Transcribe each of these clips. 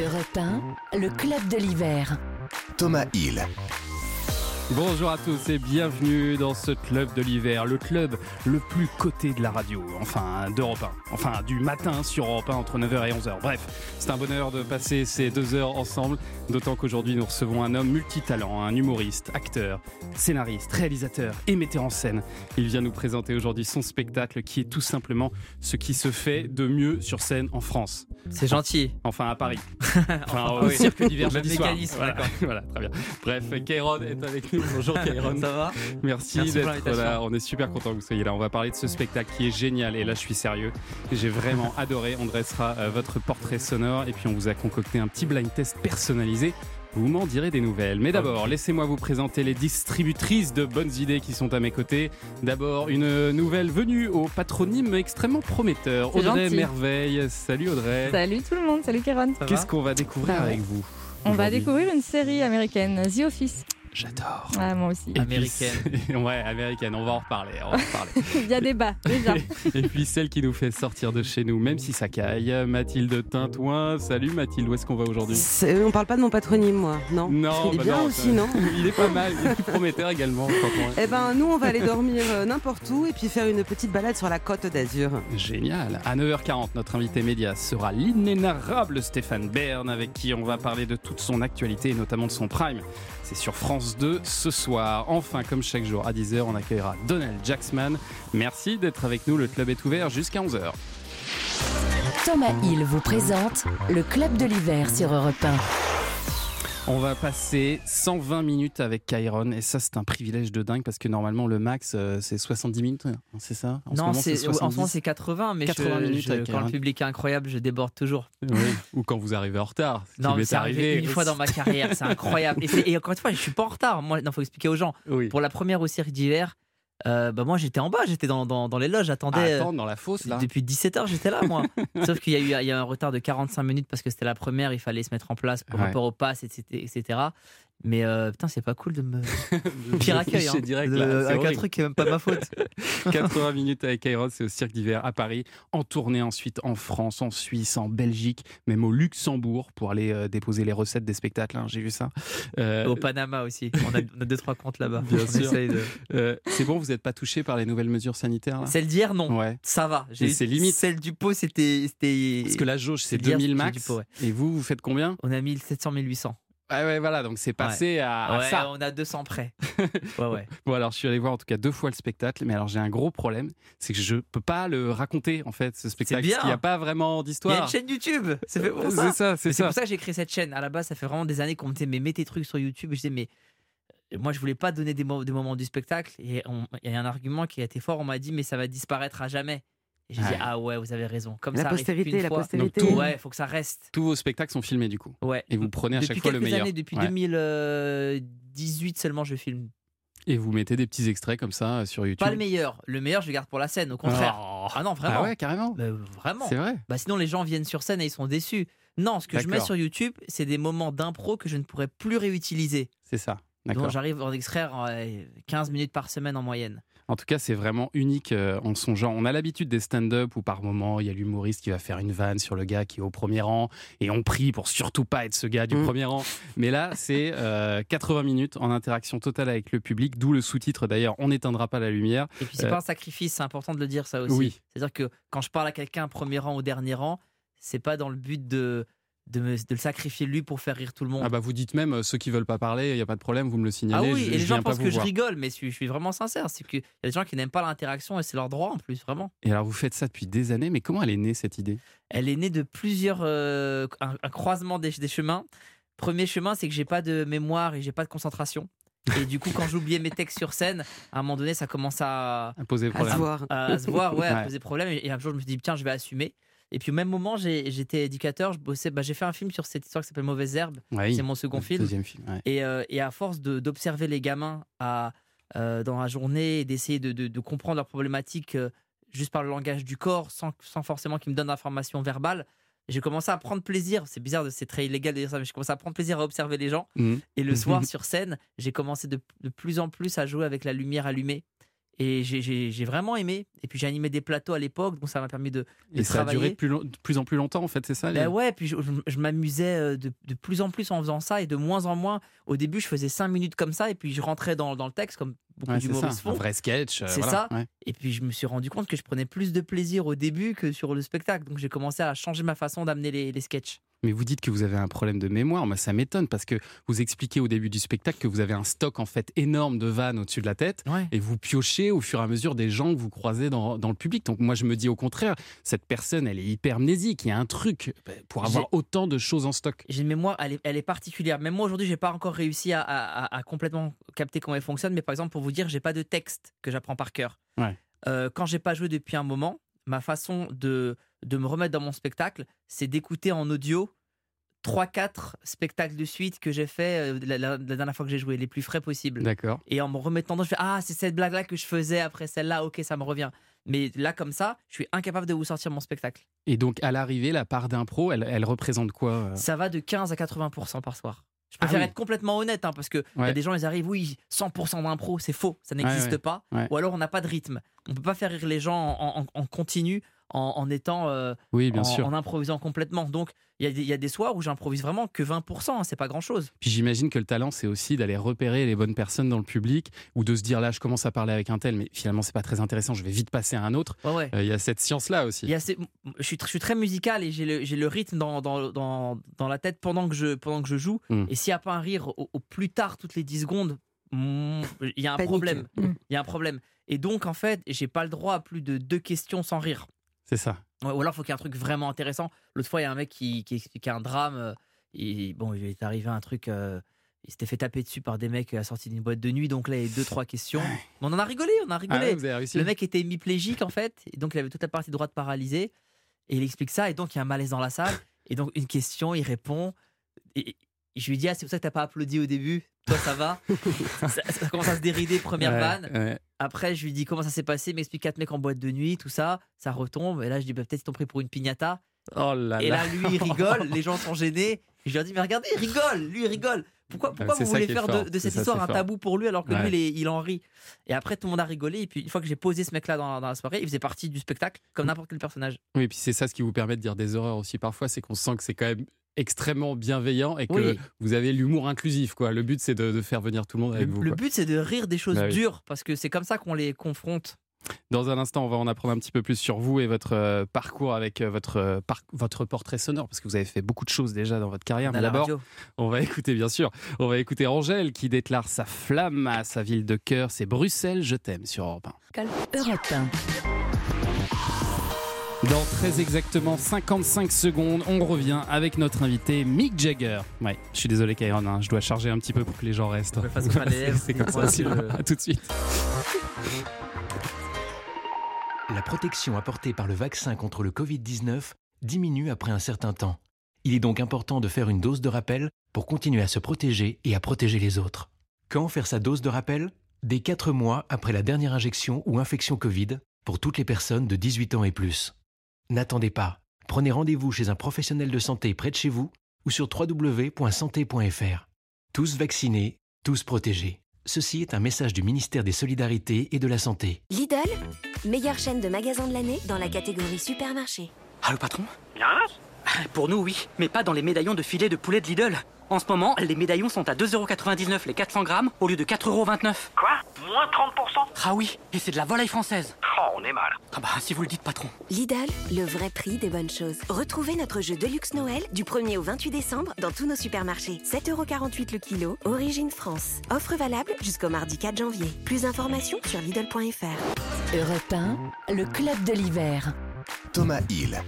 Europe 1, le club de l'hiver. Thomas Hill. Bonjour à tous et bienvenue dans ce club de l'hiver, le club le plus coté de la radio, enfin d'Europe 1, enfin du matin sur Europe 1 entre 9h et 11h. Bref, c'est un bonheur de passer ces deux heures ensemble, d'autant qu'aujourd'hui nous recevons un homme multitalent, un humoriste, acteur, scénariste, réalisateur et metteur en scène. Il vient nous présenter aujourd'hui son spectacle qui est tout simplement ce qui se fait de mieux sur scène en France. C'est gentil. Enfin à Paris. Enfin au oui. cirque d'hiver Même jeudi soir. mécanisme, Voilà. voilà, très bien. Bref, Kairon est avec nous. Bonjour Kairon. Ça va Merci, Merci d'être là. On est super content que vous soyez là. On va parler de ce spectacle qui est génial. Et là, je suis sérieux. J'ai vraiment adoré. On dressera euh, votre portrait sonore et puis on vous a concocté un petit blind test personnalisé. Vous m'en direz des nouvelles. Mais d'abord, laissez-moi vous présenter les distributrices de bonnes idées qui sont à mes côtés. D'abord, une nouvelle venue au patronyme extrêmement prometteur. Audrey gentil. Merveille. Salut Audrey. Salut tout le monde, salut Kéron. Ça Qu'est-ce qu'on va découvrir avec vous On va découvrir une série américaine, The Office. J'adore. Ah, moi aussi. Et puis, Américaine. ouais, américaine. On va en reparler. On va en reparler. Il y a débat, déjà. Et puis celle qui nous fait sortir de chez nous, même si ça caille, Mathilde Tintouin. Salut Mathilde, où est-ce qu'on va aujourd'hui? On parle pas de mon patronyme, moi, non? Non, Il est bah bien non, aussi, non? Il est pas mal, il est prometteur également. Eh ben, nous, on va aller dormir euh, n'importe où et puis faire une petite balade sur la côte d'Azur. Génial. À 9h40, notre invité média sera l'inénarrable Stéphane Bern, avec qui on va parler de toute son actualité et notamment de son prime. C'est sur France 2 ce soir. Enfin, comme chaque jour, à 10h, on accueillera Donald Jacksman. Merci d'être avec nous. Le club est ouvert jusqu'à 11h. Thomas Hill vous présente le club de l'hiver sur Europe 1. On va passer 120 minutes avec Kyron et ça c'est un privilège de dingue parce que normalement le max euh, c'est 70 minutes, c'est ça? En ce Non, moment, c'est en 70. ce moment c'est 80, mais 80 je- minutes je- quand le public est incroyable, je déborde toujours. Oui, Ou quand vous arrivez en retard. ce Non, c'est arrivé une fois dans ma carrière, c'est incroyable. Et, encore une fois, je suis pas en retard. Moi, il faut expliquer aux gens. Oui. Pour la première au cirque d'hiver, euh, bah moi j'étais en bas, j'étais dans, dans, dans les loges, Ah, j'attendais. euh, attends, dans la fosse là. Depuis 17h, j'étais là, moi. Sauf qu'il y a eu il y a eu un retard de 45 minutes parce que c'était la première, il fallait se mettre en place par Ouais. rapport au pass, etc. etc. Mais euh, putain, c'est pas cool de me. Pire accueil. Hein. direct De- là. avec un truc qui est même pas ma faute. 80 minutes avec Kyron, c'est au cirque d'hiver à Paris, en tournée ensuite en France, en Suisse, en Belgique, même au Luxembourg pour aller euh, déposer les recettes des spectacles. hein, J'ai vu ça. Euh, Au Panama aussi. On a, on a deux, trois comptes là-bas. De- c'est bon, vous n'êtes pas touché par les nouvelles mesures sanitaires là? Celle d'hier, non. Ouais. Ça va. C'est limite. Celle du pot, c'était. Parce que la jauge c'est C'est d'hier, 2000 c'est max. du pot, ouais. Et vous, vous faites combien? On a 1700, 1800. Ah ouais, voilà, donc c'est passé à, à ouais, ça. on a 200 près. Ouais, ouais. Bon, alors je suis allé voir en tout cas deux fois le spectacle, mais alors j'ai un gros problème, c'est que je peux pas le raconter en fait, ce spectacle. bien. parce qu'il n'y a pas vraiment Il y a d'histoire. une chaîne YouTube. C'est fait pour ça. ça, c'est Mais C'est ça. pour ça que j'ai créé cette chaîne. À la base, ça fait vraiment des années qu'on me disait, mais mets tes trucs sur YouTube. Et je disais, mais euh, moi, je voulais pas donner des, mo- des moments du spectacle. Et il y a un argument qui a été fort. On m'a dit, mais ça va disparaître à jamais. Et j'ai Ouais. dit, ah ouais, vous avez raison. Comme La ça arrive postérité, la fois. postérité. Donc, tout- Ouais, faut que ça reste. Tous vos spectacles sont filmés du coup. Ouais. Et vous prenez à depuis chaque fois le meilleur. années, depuis Ouais. 2018 seulement, je filme. Et vous mettez des petits extraits comme ça euh, sur YouTube. Pas le meilleur. Le meilleur, je le garde pour la scène, au contraire. Oh. Ah non, vraiment. Ah ouais, carrément. Bah, vraiment. C'est vrai. Bah sinon les gens viennent sur scène et ils sont déçus. Non, ce que je mets sur YouTube, c'est des moments d'impro que je ne pourrais plus réutiliser. C'est ça. Donc j'arrive à en extraire euh, 15 minutes par semaine en moyenne. En tout cas, c'est vraiment unique euh, en son genre. On a l'habitude des stand-up où par moment, il y a l'humoriste qui va faire une vanne sur le gars qui est au premier rang et on prie pour surtout pas être ce gars du Mm. premier rang. Mais là, c'est euh, 80 minutes en interaction totale avec le public, d'où le sous-titre d'ailleurs, on n'éteindra pas la lumière. Et puis c'est Euh, pas un sacrifice, c'est important de le dire ça aussi. Oui. C'est-à-dire que quand je parle à quelqu'un premier rang ou dernier rang, c'est pas dans le but de, de, me- de le sacrifier lui pour faire rire tout le monde. Ah bah vous dites même, euh, ceux qui veulent pas parler, il n'y a pas de problème, vous me le Ah signalez. oui, je, et les gens pensent que je rigole, mais je suis, je suis vraiment sincère. C'est qu'il y a des gens qui n'aiment pas l'interaction et c'est leur droit en plus, vraiment. Et alors vous faites ça depuis des années, mais comment elle est née cette idée? Elle est née de plusieurs. euh, un, un croisement des, des chemins. Premier chemin, c'est que j'ai pas de mémoire et j'ai pas de concentration. Et du coup, quand j'oubliais mes textes sur scène, à un moment donné, ça commence à, à poser À se problème voir. à se voir, ouais, à Ouais. poser problème. Et un jour, je me suis dit, tiens, je vais assumer. Et puis au même moment, j'étais éducateur, je bossais, bah, j'ai fait un film sur cette histoire qui s'appelle Mauvaise Herbe. Oui. C'est mon second film. Deuxième film. ouais. Et, euh, et à force d'observer les gamins à, euh, dans la journée et d'essayer de, de- de comprendre leurs problématiques euh, juste par le langage du corps, sans, sans forcément qu'ils me donnent d'informations verbales, j'ai commencé à prendre plaisir. C'est bizarre, c'est très illégal de dire ça, mais j'ai commencé à prendre plaisir à observer les gens. Mhm. Et le soir, sur scène, j'ai commencé de, de plus en plus à jouer avec la lumière allumée. Et j'ai- vraiment aimé. Et puis j'ai animé des plateaux à l'époque, donc ça m'a permis de, de Et ça a duré de plus, long- de plus en plus longtemps, en fait, c'est ça les- Ben ouais, puis je, je- je m'amusais euh, de, de plus en plus en faisant ça et de moins en moins. Au début, je faisais 5 minutes comme ça et puis je rentrais dans, dans le texte comme beaucoup Ouais, c'est ça, d'humoristes un font. vrai sketch. euh, C'est voilà, ça. ouais. Et puis je me suis rendu compte que je prenais plus de plaisir au début que sur le spectacle. Donc j'ai commencé à changer ma façon d'amener les, les sketchs. Mais vous dites que vous avez un problème de mémoire. Moi, ça m'étonne parce que vous expliquez au début du spectacle que vous avez un stock en fait énorme de vannes au-dessus de la tête Ouais. et vous piochez au fur et à mesure des gens que vous croisez dans, dans le public. Donc moi, je me dis au contraire, cette personne, elle est hyper amnésique. Il y a un truc bah, pour avoir autant de choses en stock. J'ai une mémoire, elle est, elle est particulière. Même moi aujourd'hui, j'ai pas encore réussi à, à- à- à complètement capter comment elle fonctionne. Mais par exemple, pour vous dire, j'ai pas de texte que j'apprends par cœur. Ouais. Euh, quand j'ai pas joué depuis un moment, ma façon de, de me remettre dans mon spectacle, c'est d'écouter en audio 3-4 spectacles de suite que j'ai fait euh, la, la- la dernière fois que j'ai joué, les plus frais possibles. D'accord. Et en me remettant dedans, je fais Ah, c'est cette blague-là que je faisais après celle-là, ok, ça me revient. Mais là, comme ça, je suis incapable de vous sortir mon spectacle. Et donc à l'arrivée, la part d'impro, elle, elle représente quoi euh? Ça va de 15 à 80% par soir. Je préfère oui. être complètement honnête, hein, parce que il y Ouais. a des gens, ils arrivent, oui, 100% d'impro, c'est faux, ça n'existe ouais. pas. Ouais. Ou alors on n'a pas de rythme. On peut pas faire rire les gens en, en- en continu, en, en étant, euh, Oui, bien en, sûr. en improvisant complètement. Donc il y, a des- il y a des soirs où j'improvise vraiment que 20%, hein, c'est pas grand-chose. Puis j'imagine que le talent, c'est aussi d'aller repérer les bonnes personnes dans le public ou de se dire là, je commence à parler avec un tel, mais finalement, c'est pas très intéressant, je vais vite passer à un autre. Ouais, ouais. Euh, Il y a cette science-là aussi. Il y a ces- je, suis, tr- je suis très musical et j'ai le, j'ai le rythme dans, dans, dans, dans la tête pendant que je, pendant que je joue. Mm. Et s'il n'y a pas un rire au, au plus tard, toutes les 10 secondes, mm, il y a un Panique. problème. Mm. Il y a un problème. Et donc, en fait, j'ai pas le droit à plus de deux questions sans rire. C'est ça. Ouais, Ou alors, il faut qu'il y ait un truc vraiment intéressant. L'autre fois, il y a un mec qui, qui expliquait un drame. euh, Et bon, il est arrivé un truc. euh, il s'était fait taper dessus par des mecs à la sortie d'une boîte de nuit. Donc là, il y a deux, trois questions. Mais on en a rigolé, on a Ah rigolé. ouais, vous avez réussi. Le mec était hémiplégique en fait, et donc il avait toute la partie droite paralysée. Et il explique ça, et donc il y a un malaise dans la salle. Et donc une question, il répond. Et je lui dis Ah, c'est pour ça que t'as pas applaudi au début. Toi, ça va? Ça, ça commence à se dérider, première Ouais, vanne. ouais. Après, je lui dis comment ça s'est passé, m'explique quatre mecs en boîte de nuit, tout ça. Ça retombe. Et là, je dis bah, Peut-être ils t'ont pris pour une piñata. Oh là Et là. là, lui, il rigole, les gens sont gênés. Et je leur dis Mais regardez, il rigole, lui, il rigole. Pourquoi, pourquoi c'est vous voulez faire de, cette histoire un fort. tabou pour lui alors que Ouais. lui, il, est- il en rit? Et après, tout le monde a rigolé. Et puis, une fois que j'ai posé ce mec-là dans, dans la soirée, il faisait partie du spectacle, comme n'importe quel personnage. Oui, et puis c'est ça ce qui vous permet de dire des horreurs aussi parfois, c'est qu'on sent que c'est quand même extrêmement bienveillant et que Oui. vous avez l'humour inclusif. Quoi. Le but, c'est de, de faire venir tout le monde avec Le, vous. le quoi. but, c'est de rire des choses Bah oui. dures, parce que c'est comme ça qu'on les confronte. Dans un instant, on va en apprendre un petit peu plus sur vous et votre euh, parcours avec euh, votre, euh, par- votre portrait sonore, parce que vous avez fait beaucoup de choses déjà dans votre carrière. Mais d'abord, on va écouter, bien sûr, on va écouter Angèle qui déclare sa flamme à sa ville de cœur. C'est Bruxelles, je t'aime sur Europe 1. Europe 1. Dans très exactement 55 secondes, on revient avec notre invité Mick Jagger. Ouais, je suis désolé, Kairon, hein, je dois charger un petit peu pour que les gens restent. C'est comme ça, À tout de suite. La protection apportée par le vaccin contre le Covid-19 diminue après un certain temps. Il est donc important de faire une dose de rappel pour continuer à se protéger et à protéger les autres. Quand faire sa dose de rappel? Dès 4 mois après la dernière injection ou infection Covid pour toutes les personnes de 18 ans et plus. N'attendez pas. Prenez rendez-vous chez un professionnel de santé près de chez vous ou sur www.santé.fr. Tous vaccinés, tous protégés. Ceci est un message du ministère des Solidarités et de la Santé. Lidl, meilleure chaîne de magasins de l'année dans la catégorie supermarché. Allô patron? Bien Pour nous oui, mais pas dans les médaillons de filet de poulet de Lidl. En ce moment, les médaillons sont à 2,99€ les 400 grammes au lieu de 4,29€. Quoi? Moins 30% Ah oui, et c'est de la volaille française. Oh, on est mal. Ah bah si vous le dites patron. Lidl, le vrai prix des bonnes choses. Retrouvez notre jeu Deluxe Noël du 1er au 28 décembre dans tous nos supermarchés. 7,48€ le kilo, origine France. Offre valable jusqu'au mardi 4 janvier. Plus d'informations sur Lidl.fr. Europe 1, le club de l'hiver. Thomas Hill.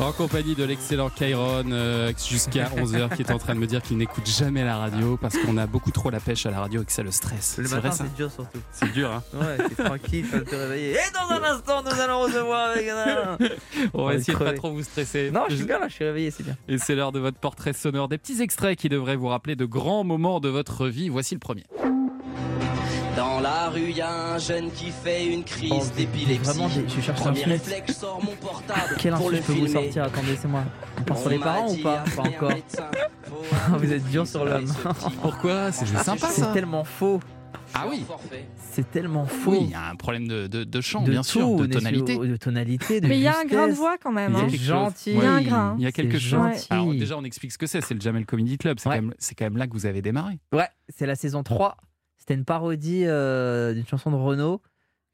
En compagnie de l'excellent Kairon euh, jusqu'à 11h qui est en train de me dire qu'il n'écoute jamais la radio parce qu'on a beaucoup trop la pêche à la radio et que ça le stresse. Le C'est matin, c'est dur surtout. C'est dur, hein Ouais, c'est tranquille, faut te réveiller. Et dans un instant, nous allons recevoir avec un. On va essayer de pas trop vous stresser. Non, je suis bien là, je suis réveillé, c'est bien. Et c'est l'heure de votre portrait sonore, des petits extraits qui devraient vous rappeler de grands moments de votre vie. Voici le premier. La rue, y a un jeune qui fait une crise Oh, d'épilepsie. Vraiment, je cherche un réflexe, sors mon portable Quel pour le je peux vous sortir? Attendez, c'est moi. On sur les parents ou pas? Pas encore. Vous êtes dur sur l'homme. Pourquoi? C'est sympa C'est tellement faux. Ah oui. C'est tellement faux. Oui, il y a un problème de, de, de chant, de bien sûr, tout, de de- tonalité. de tonalité, de Mais il y a un grain de voix quand même. Il y a hein. chose. gentil. Il y a un grain. Il y a quelque C'est chose. Alors déjà, on explique ce que c'est. C'est le Jamel Comedy Club. C'est Ouais. quand, même- c'est quand même là que vous avez démarré. Ouais, c'est la saison 3. C'était une parodie euh, d'une chanson de Renaud que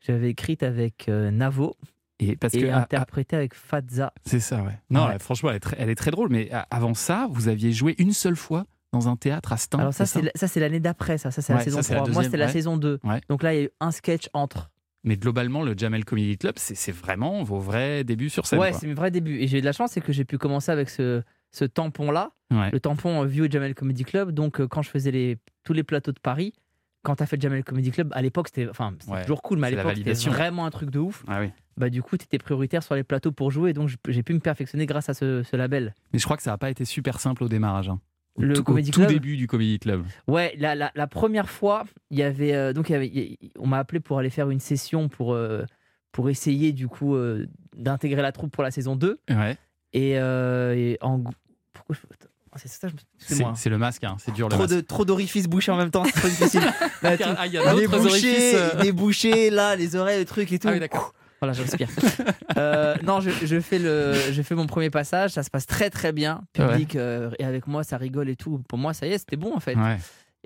j'avais écrite avec euh, Navo Et parce et que ah, ah, interprétée avec Fadza. c'est ça, ouais. Non, Ouais. euh, franchement, elle est, très, elle est très drôle. Mais avant ça, vous aviez joué une seule fois dans un théâtre à Stein. Alors ça, c'est la- l'année d'après, ça, ça c'est la Ouais, saison ça, c'est la 3. Moi, deuxième, c'était la ouais. saison 2. Ouais. Donc là, il y a eu un sketch entre. Mais globalement, le Jamel Comedy Club, c'est vraiment vos vrais débuts sur scène. ouais, c'est mes vrais débuts. Et j'ai eu de la chance, c'est que j'ai pu commencer avec ce, ce tampon-là, Ouais. le tampon euh, View Jamel Comedy Club. Donc euh, quand je faisais les, tous les plateaux de Paris, quand t'as fait le Jamel Comedy Club, à l'époque, c'était enfin, Ouais, toujours cool, mais à l'époque, c'était vraiment un truc de ouf. Ah oui. Bah du coup, t'étais prioritaire sur les plateaux pour jouer, donc j'ai pu me perfectionner grâce à ce, ce label. Mais je crois que ça n'a pas été super simple au démarrage. hein. Le tout, au tout début du Comedy Club. Ouais, la, la, la première fois, il y avait euh, donc y avait, y- on m'a appelé pour aller faire une session pour euh, pour essayer du coup euh, d'intégrer la troupe pour la saison 2 Ouais. et, euh, et en pourquoi je... Attends, c'est ça je me- C'est excusez-moi. c'est le masque, hein. c'est dur le Trop masque. de trop d'orifices bouchés en même temps, c'est trop difficile. Là, Ah, il y a les euh. les bouchées, là, les oreilles, le truc et tout. Ah oui, d'accord. Voilà, j'inspire. Euh, non, je, je fais le, je fais mon premier passage, ça se passe très très bien. Public euh, et avec moi, ça rigole et tout. Pour moi, ça y est, c'était bon en fait. Ouais.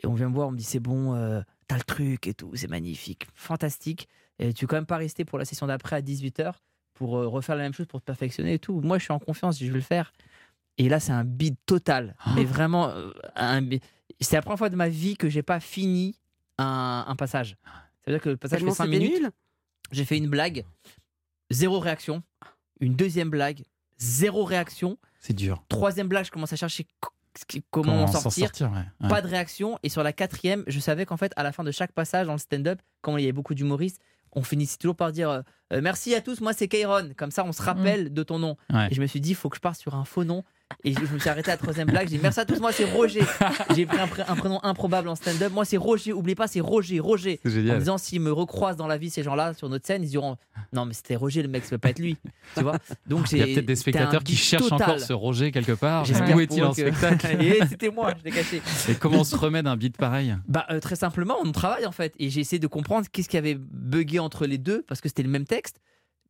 Et on vient me voir, on me dit c'est bon, euh, t'as le truc et tout, c'est magnifique, fantastique. Et tu veux quand même pas rester pour la session d'après à 18h pour refaire la même chose pour te perfectionner et tout. Moi, je suis en confiance, je vais le faire. Et là, c'est un bide total. Ah. Mais vraiment, euh, un c'est la première fois de ma vie que j'ai pas fini un, un passage. Ça veut dire que le passage fait Tellement 5 c'était minutes. J'ai fait une blague, zéro réaction. Une deuxième blague, zéro réaction. C'est dur. Troisième blague, je commence à chercher comment, en s'en sortir. ouais. Ouais. Pas de réaction. Et sur la quatrième, je savais qu'en fait, à la fin de chaque passage dans le stand-up, comme il y avait beaucoup d'humoristes, on finissait toujours par dire euh, Euh, merci à tous, moi c'est Kairon. Comme ça, on se rappelle de ton nom. Ouais. Et je me suis dit, il faut que je parte sur un faux nom. Et je me suis arrêté à la troisième blague. J'ai dit merci à tous, moi c'est Roger. J'ai pris un, pré- un prénom improbable en stand-up. Moi c'est Roger. Oubliez pas, c'est Roger. Roger. En disant, s'ils me recroisent dans la vie, ces gens-là, sur notre scène, ils diront Non, mais c'était Roger, le mec, ça peut pas être lui. Tu vois? Donc Il y a peut-être des spectateurs qui cherchent total. encore ce Roger quelque part. Où est-il en que- spectacle? Et C'était moi, je l'ai caché. Et comment on se remet d'un beat pareil? Bah, euh, très simplement, on travaille en fait. Et j'ai essayé de comprendre qu'est-ce qui avait bugué entre les deux, parce que c'était le même texte.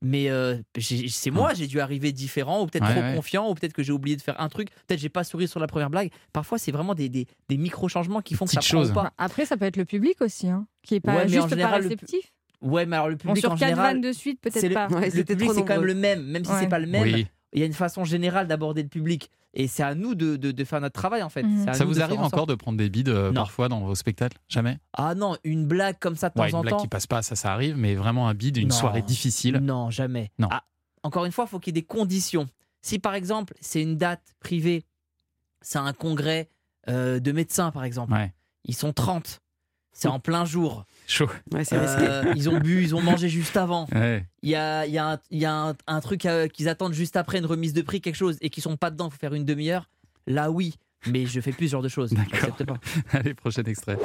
Mais euh, c'est moi, j'ai dû arriver différent, ou peut-être Ouais, trop ouais. confiant, ou peut-être que j'ai oublié de faire un truc. Peut-être j'ai pas souri sur la première blague. Parfois, c'est vraiment des, des, des micro-changements qui font que ça Petites prend choses. ou pas. Bah, Après, ça peut être le public aussi, hein, qui est pas Ouais, juste général, pas le réceptif. Ouais, mais alors le Bon, public sur en quatre général, vannes de suite, c'est peut-être le, pas. Ouais, le public, c'est quand même le même, même si Ouais. c'est pas le même. Oui. Il y a une façon générale d'aborder le public. Et c'est à nous de, de, de faire notre travail en fait. Mhm. Ça vous arrive en encore de prendre des bides euh, parfois dans vos spectacles? Jamais? Ah non, une blague comme ça de temps Ouais, une en blague temps. qui passe pas, ça, ça arrive, mais vraiment un bide, une Non. soirée difficile. Non, jamais. Non. Ah, encore une fois, il faut qu'il y ait des conditions. Si par exemple, c'est une date privée, c'est un congrès euh, de médecins par exemple, Ouais, ils sont 30, c'est en plein jour, chaud. Ouais, c'est risqué. Euh, ils ont bu, ils ont mangé juste avant, Ouais. il y a, il y a un, il y a un- un truc euh, qu'ils attendent juste après, une remise de prix, quelque chose, et qu'ils sont pas dedans, il faut faire une demi-heure, là oui. Mais je fais plus ce genre de choses. D'accord. Allez, prochain extrait.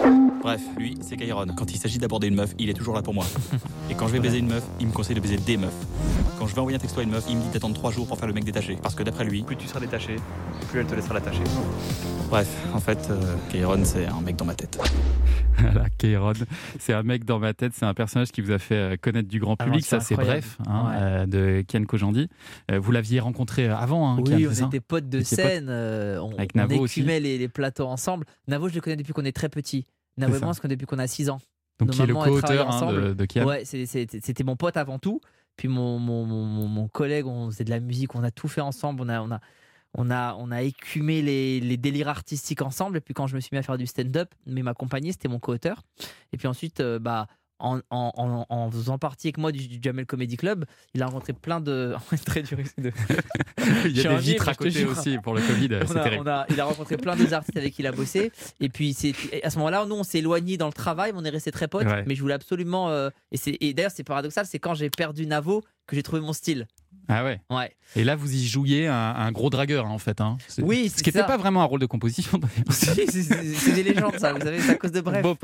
Bref, lui, c'est Kairon. Quand il s'agit d'aborder une meuf, il est toujours là pour moi. Et quand je vais baiser une meuf, il me conseille de baiser des meufs. Quand je vais envoyer un texto à une meuf, il me dit d'attendre 3 jours pour faire le mec détaché. Parce que d'après lui, plus tu seras détaché, plus elle te laissera l'attacher. Bref, en fait, euh, Kairon, c'est un mec dans ma tête. Voilà, Kairon, c'est un mec dans ma tête, c'est un personnage qui vous a fait euh, connaître du grand Ah public, ça c'est bref, hein, Ouais. euh, de Kian Kojandi. Euh, vous l'aviez rencontré avant, hein, Kian, Oui, c'est on était potes de potes scène, euh, on, Avec on Navo aussi. écumait les, les plateaux ensemble. Navo, je le connais depuis qu'on est très petit. Navo C'est et ça. moi, on se connaît depuis qu'on a 6 ans. Donc nos qui est le co-auteur hein, de, ensemble. de Kian. Ouais, c'était mon pote avant tout. Puis mon, mon, mon, mon- collègue, on faisait de la musique, on a tout fait ensemble. On a, on a, on a, on a écumé les, les délires artistiques ensemble. Et puis quand je me suis mis à faire du stand-up, mais m'accompagner, c'était mon co-auteur. Et puis ensuite, euh, bah, en, en, faisant partie avec moi du, du Jamel Comedy Club, il a rencontré plein de. très dur de- Il y a des vitres à côté aussi pour le Covid, on c'est a- terrible. on a- il a rencontré plein d'autres artistes avec qui il a bossé. Et puis à ce moment-là, nous on s'est éloignés dans le travail, mais on est restés très potes. Ouais. Mais je voulais absolument. euh, et et d'ailleurs, c'est paradoxal, c'est quand j'ai perdu Navo que j'ai trouvé mon style. Ah ouais. Ouais. Et là, vous y jouiez un, un gros dragueur hein, en fait. Hein. C'est- Oui, Ce qui n'était pas vraiment un rôle de composition. C'est des légendes, ça. Vous savez, c'est à cause de Bref. Bon.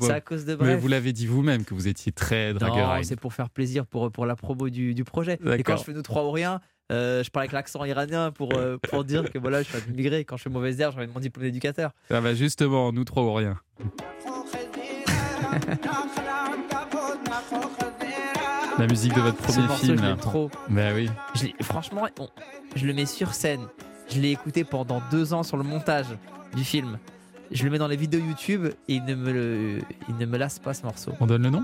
C'est à cause de Mais Bref. vous l'avez dit vous-même que vous étiez très dragueur. C'est pour faire plaisir pour, pour la promo du, du projet. Et quand je fais nous trois ou rien, euh, je parle avec l'accent iranien pour, euh, pour dire que voilà, je suis un immigré. Quand je fais mauvaise herbe, j'aurais mon diplôme d'éducateur. Ah bah justement, nous trois ou rien. La musique de votre Ce premier film. là. trop. Bah oui. Je franchement, on- je le mets sur scène. Je l'ai écouté pendant deux ans sur le montage du film. Je le mets dans les vidéos YouTube et il ne me, le- il ne me lasse pas ce morceau. On donne le nom?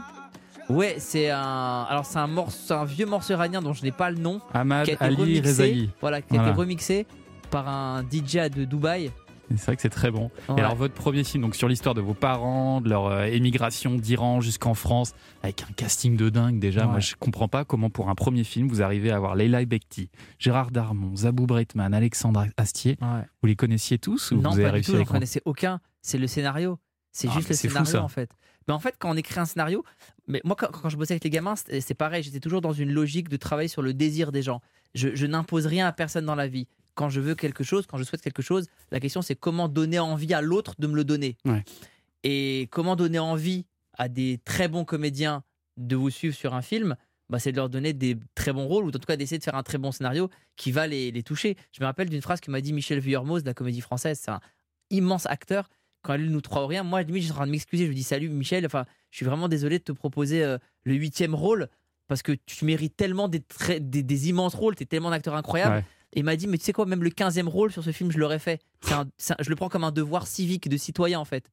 Ouais, c'est un. Alors c'est un morceau, un vieux morceau iranien dont je n'ai pas le nom. Ahmad qui a été Ali remixé, Rezaï. Voilà, qui a Voilà. été remixé par un DJ de Dubaï. C'est vrai que c'est très bon. Ouais. Et alors votre premier film, donc sur l'histoire de vos parents, de leur euh, émigration d'Iran jusqu'en France, avec un casting de dingue déjà. Ouais. Moi, je comprends pas comment pour un premier film vous arrivez à avoir Leila Bekti, Gérard Darmon, Zabou Breitman, Alexandre Astier. Ouais. Vous les connaissiez tous ou non, vous avez pas du tout, j'en connaissais aucun. C'est le scénario. C'est Ah, juste le fou, scénario en fait. Mais en fait, quand on écrit un scénario, mais moi quand, quand je bossais avec les gamins, c'est c'est pareil, j'étais toujours dans une logique de travailler sur le désir des gens. Je, je n'impose rien à personne dans la vie. Quand je veux quelque chose, quand je souhaite quelque chose, la question c'est comment donner envie à l'autre de me le donner. Ouais. Et comment donner envie à des très bons comédiens de vous suivre sur un film bah, c'est de leur donner des très bons rôles ou en tout cas d'essayer de faire un très bon scénario qui va les, les toucher. Je me rappelle d'une phrase que m'a dit Michel Vuillermoz de la comédie française. C'est un immense acteur. Quand elle nous trois ou rien, moi, limite, je suis en train de m'excuser. Je lui dis Salut Michel, enfin, je suis vraiment désolé de te proposer euh, le huitième rôle parce que tu mérites tellement des, très- des, des immenses rôles, tu es tellement un acteur incroyable. Ouais. Et m'a dit Mais tu sais quoi, même le 15e rôle sur ce film, je l'aurais fait. Un- je le prends comme un devoir civique de citoyen en fait.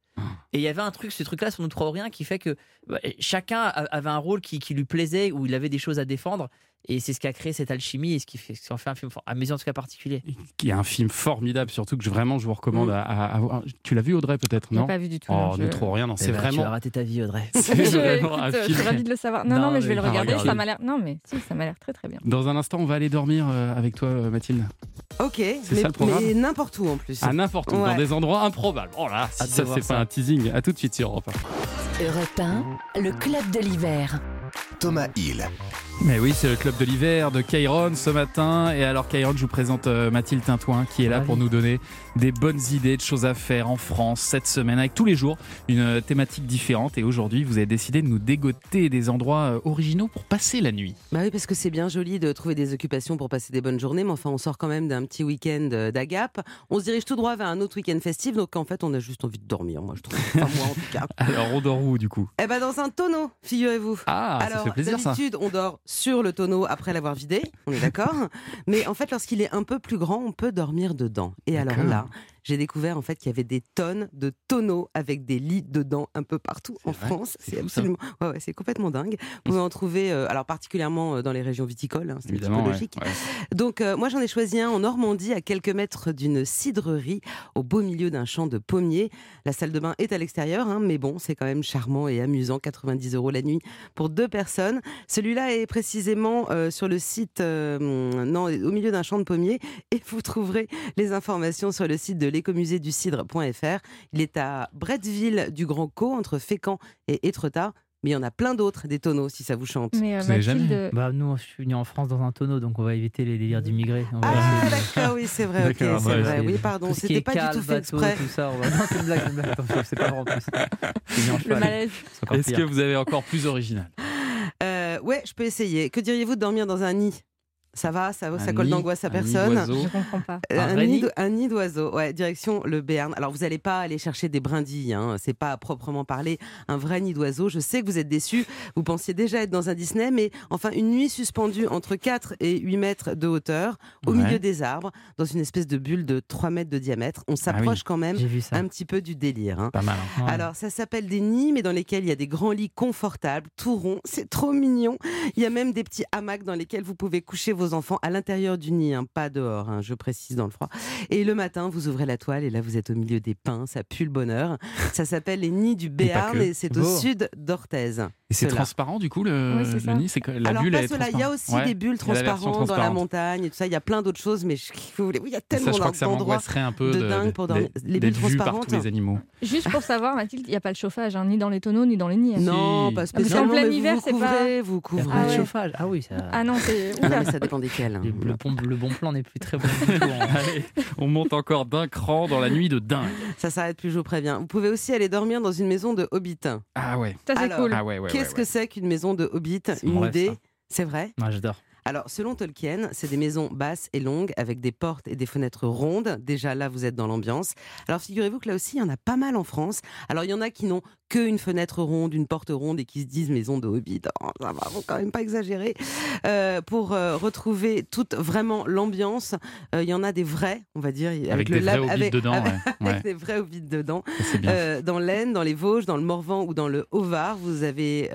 Et il y avait un truc, ce truc-là sur nous trois rien qui fait que bah, chacun avait un rôle qui, qui lui plaisait, où il avait des choses à défendre. Et c'est ce qui a créé cette alchimie et ce qui, fait, ce qui en fait un film, fort- à mes yeux en tout cas particulier. Qui est un film formidable, surtout que je- vraiment je vous recommande Mm. à, à- à voir. Tu l'as vu Audrey peut-être non pas vu du tout, Oh, non, je- trop rien. Non, Eh c'est ben, Tu vraiment. as raté ta vie, Audrey. C'est Je- vraiment un écoute, je film. suis ravie de le savoir. Non, non, Non, mais je vais le regarder. regarder. Ça m'a l'air. Non, mais si, ça m'a l'air très très bien. Dans un instant, on va aller dormir euh, avec toi, euh, Mathilde. Ok, C'est ça le programme mais n'importe où en plus. À n'importe où, dans des endroits improbables. Oh là, si ça c'est pas un teasing. À tout de suite sur Europe 1. Europe 1, le club de l'hiver. Thomas Hill. Mais oui, c'est le club de l'hiver de Kairon ce matin. Et alors, Kairon, je vous présente euh, Mathilde Tintouin qui est là pour nous donner des bonnes idées de choses à faire en France cette semaine, avec tous les jours une thématique différente. Et aujourd'hui, vous avez décidé de nous dégoter des endroits euh, originaux pour passer la nuit. Bah oui, parce que c'est bien joli de trouver des occupations pour passer des bonnes journées, mais enfin, on sort quand même d'un petit week-end euh, d'agape. On se dirige tout droit vers un autre week-end festif, donc en fait, on a juste envie de dormir, moi, je trouve. Enfin, moi, en tout cas. Alors, on dort où du coup? Eh ben, dans un tonneau, figurez-vous. Ah, ça Alors, fait plaisir ça. d'habitude, on dort sur le tonneau après l'avoir vidé, on est d'accord. Mais en fait, lorsqu'il est un peu plus grand, on peut dormir dedans. Et alors là, 嗯 j'ai découvert en fait qu'il y avait des tonnes de tonneaux avec des lits dedans un peu partout en vrai France. C'est absolument, ouais, ouais, c'est complètement dingue. Vous pouvez en trouver, euh, alors particulièrement euh, dans les régions viticoles, hein, c'est Évidemment, logique. ouais. Donc euh, moi j'en ai choisi un en Normandie, à quelques mètres d'une cidrerie, au beau milieu d'un champ de pommiers. La salle de bain est à l'extérieur, hein, mais bon, c'est quand même charmant et amusant. 90 euros la nuit pour deux personnes. Celui-là est précisément euh, sur le site, non, au milieu d'un champ de pommiers, et vous trouverez les informations sur le site de l'écomusée du cidre.fr. Il est à Bretteville du Grand Caux, entre Fécamp et Étretat. Mais il y en a plein d'autres, des tonneaux, si ça vous chante. Mais euh, Vous jamais Bah, nous, je suis venu en France dans un tonneau, donc on va éviter les délires d'immigrés. Ah essayer de- d'accord, oui, c'est vrai, ok, c'est vrai. Oui, pardon, c'était pas du tout fait bateau, exprès. tout ça. on va- Non, c'est une blague, c'est une blague. C'est pas vrai en plus. Le cheval. malaise. Est-ce pire. que vous avez encore plus original? Euh, ouais, je peux essayer. Que diriez-vous de dormir dans un nid? Ça va, ça, ça colle d'angoisse à un nid personne. d'oiseau. Je comprends pas. Euh, Un nid, d'oiseau, ouais, direction le Béarn. Alors vous n'allez pas aller chercher des brindilles, hein. c'est pas à proprement parler un vrai nid d'oiseau. Je sais que vous êtes déçus, vous pensiez déjà être dans un Disney, mais enfin une nuit suspendue entre 4 et 8 mètres de hauteur, au Ouais. milieu des arbres, dans une espèce de bulle de 3 mètres de diamètre. On s'approche quand même un petit peu du délire. hein. Pas mal. hein. Ouais. Alors, ça s'appelle des nids, mais dans lesquels il y a des grands lits confortables, tout ronds. C'est trop mignon. Il y a même des petits hamacs dans lesquels vous pouvez coucher vos enfants à l'intérieur du nid, hein, pas dehors, hein, je précise dans le froid. Et le matin, vous ouvrez la toile et là, vous êtes au milieu des pins. Ça pue le bonheur. Ça s'appelle les nids du Béarn et c'est au sud d'Orthez. Et c'est transparent du coup le, Oui, le nid la Alors, bulle pas est cela, il y a aussi Ouais. des bulles transparentes dans la montagne et tout ça. Il y a plein d'autres choses, mais je, vous voulez, oui, il y a tellement ça, je crois que ça d'endroits. un peu de de, dingue pour dormir. Les bulles transparentes. tous les animaux. Juste pour savoir, Mathilde, il n'y a pas le chauffage, hein, ni dans les tonneaux, ni dans les nids. Non, Si. pas parce qu'en spécialement. plein mais vous hiver, c'est pas- couvrez, vous couvrez. Ah ouais. chauffage. Ah oui, ça. Ah non, c'est. Ah non, oula. mais ça dépend desquels. Le, le bon, le bon plan n'est plus très bon du tout. hein. Allez, on monte encore d'un cran dans la nuit de dingue. Ça s'arrête plus, je vous préviens. Vous pouvez aussi aller dormir dans une maison de hobbit. Ah ouais. Ça, c'est cool. Ah ouais, ouais. Qu'est-ce ouais, que c'est qu'une maison de hobbit Une idée. C'est vrai Ouais, J'adore. Alors, selon Tolkien, c'est des maisons basses et longues avec des portes et des fenêtres rondes. Déjà là, vous êtes dans l'ambiance. Alors, figurez-vous que là aussi, il y en a pas mal en France. Alors, il y en a qui n'ont qu'une fenêtre ronde, une porte ronde et qui se disent maison de Hobbit. Oh, ça va, faut quand même pas exagérer. Euh, pour euh, retrouver toute vraiment l'ambiance, euh, il y en a des vrais, on va dire, Avec le des vrais lab- avec, dedans, avec- ouais. avec Ouais. des vrais Hobbits dedans. Dans l'Aisne, dans les Vosges, dans le Morvan ou dans le Haut-Var, vous avez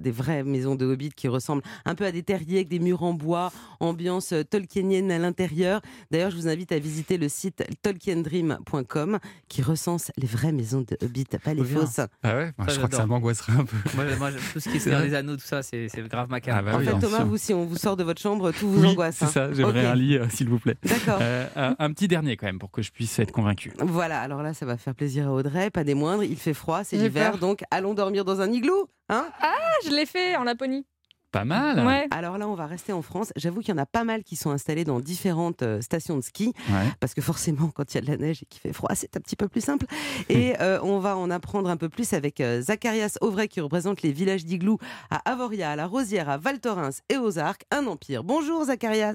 des vraies maisons de Hobbits qui ressemblent un peu à des terriers avec des murs en bois, ambiance tolkienienne à l'intérieur. D'ailleurs, je vous invite à visiter le site tolkiendream.com qui recense les vraies maisons de Hobbits, pas les fausses. Ah ouais Moi, Ça, Je crois que ça m'angoisserait un peu. Moi, moi, tout ce qui est Seigneur des Anneaux, tout ça, c'est grave macabre. Ah bah en oui, fait, Thomas, sûr. vous, si on vous sort de votre chambre, tout vous Oui, angoisse. c'est hein. ça, j'aimerais un lit, euh, s'il vous plaît. D'accord. Euh, un, un petit dernier quand même pour que je puisse être convaincu. Voilà, alors là, ça va faire plaisir à Audrey, pas des moindres. Il fait froid, c'est l'hiver, donc allons dormir dans un igloo. Hein Ah, je l'ai fait en Laponie. Pas mal. Ouais. Alors là, on va rester en France. J'avoue qu'il y en a pas mal qui sont installés dans différentes euh, stations de ski, Ouais. parce que forcément, quand il y a de la neige et qu'il fait froid, c'est un petit peu plus simple. Et euh, on va en apprendre un peu plus avec euh, Zacharias Auvray, qui représente les villages d'igloo à Avoria, à La Rosière, à Val Thorens et aux Arcs, un empire. Bonjour Zacharias,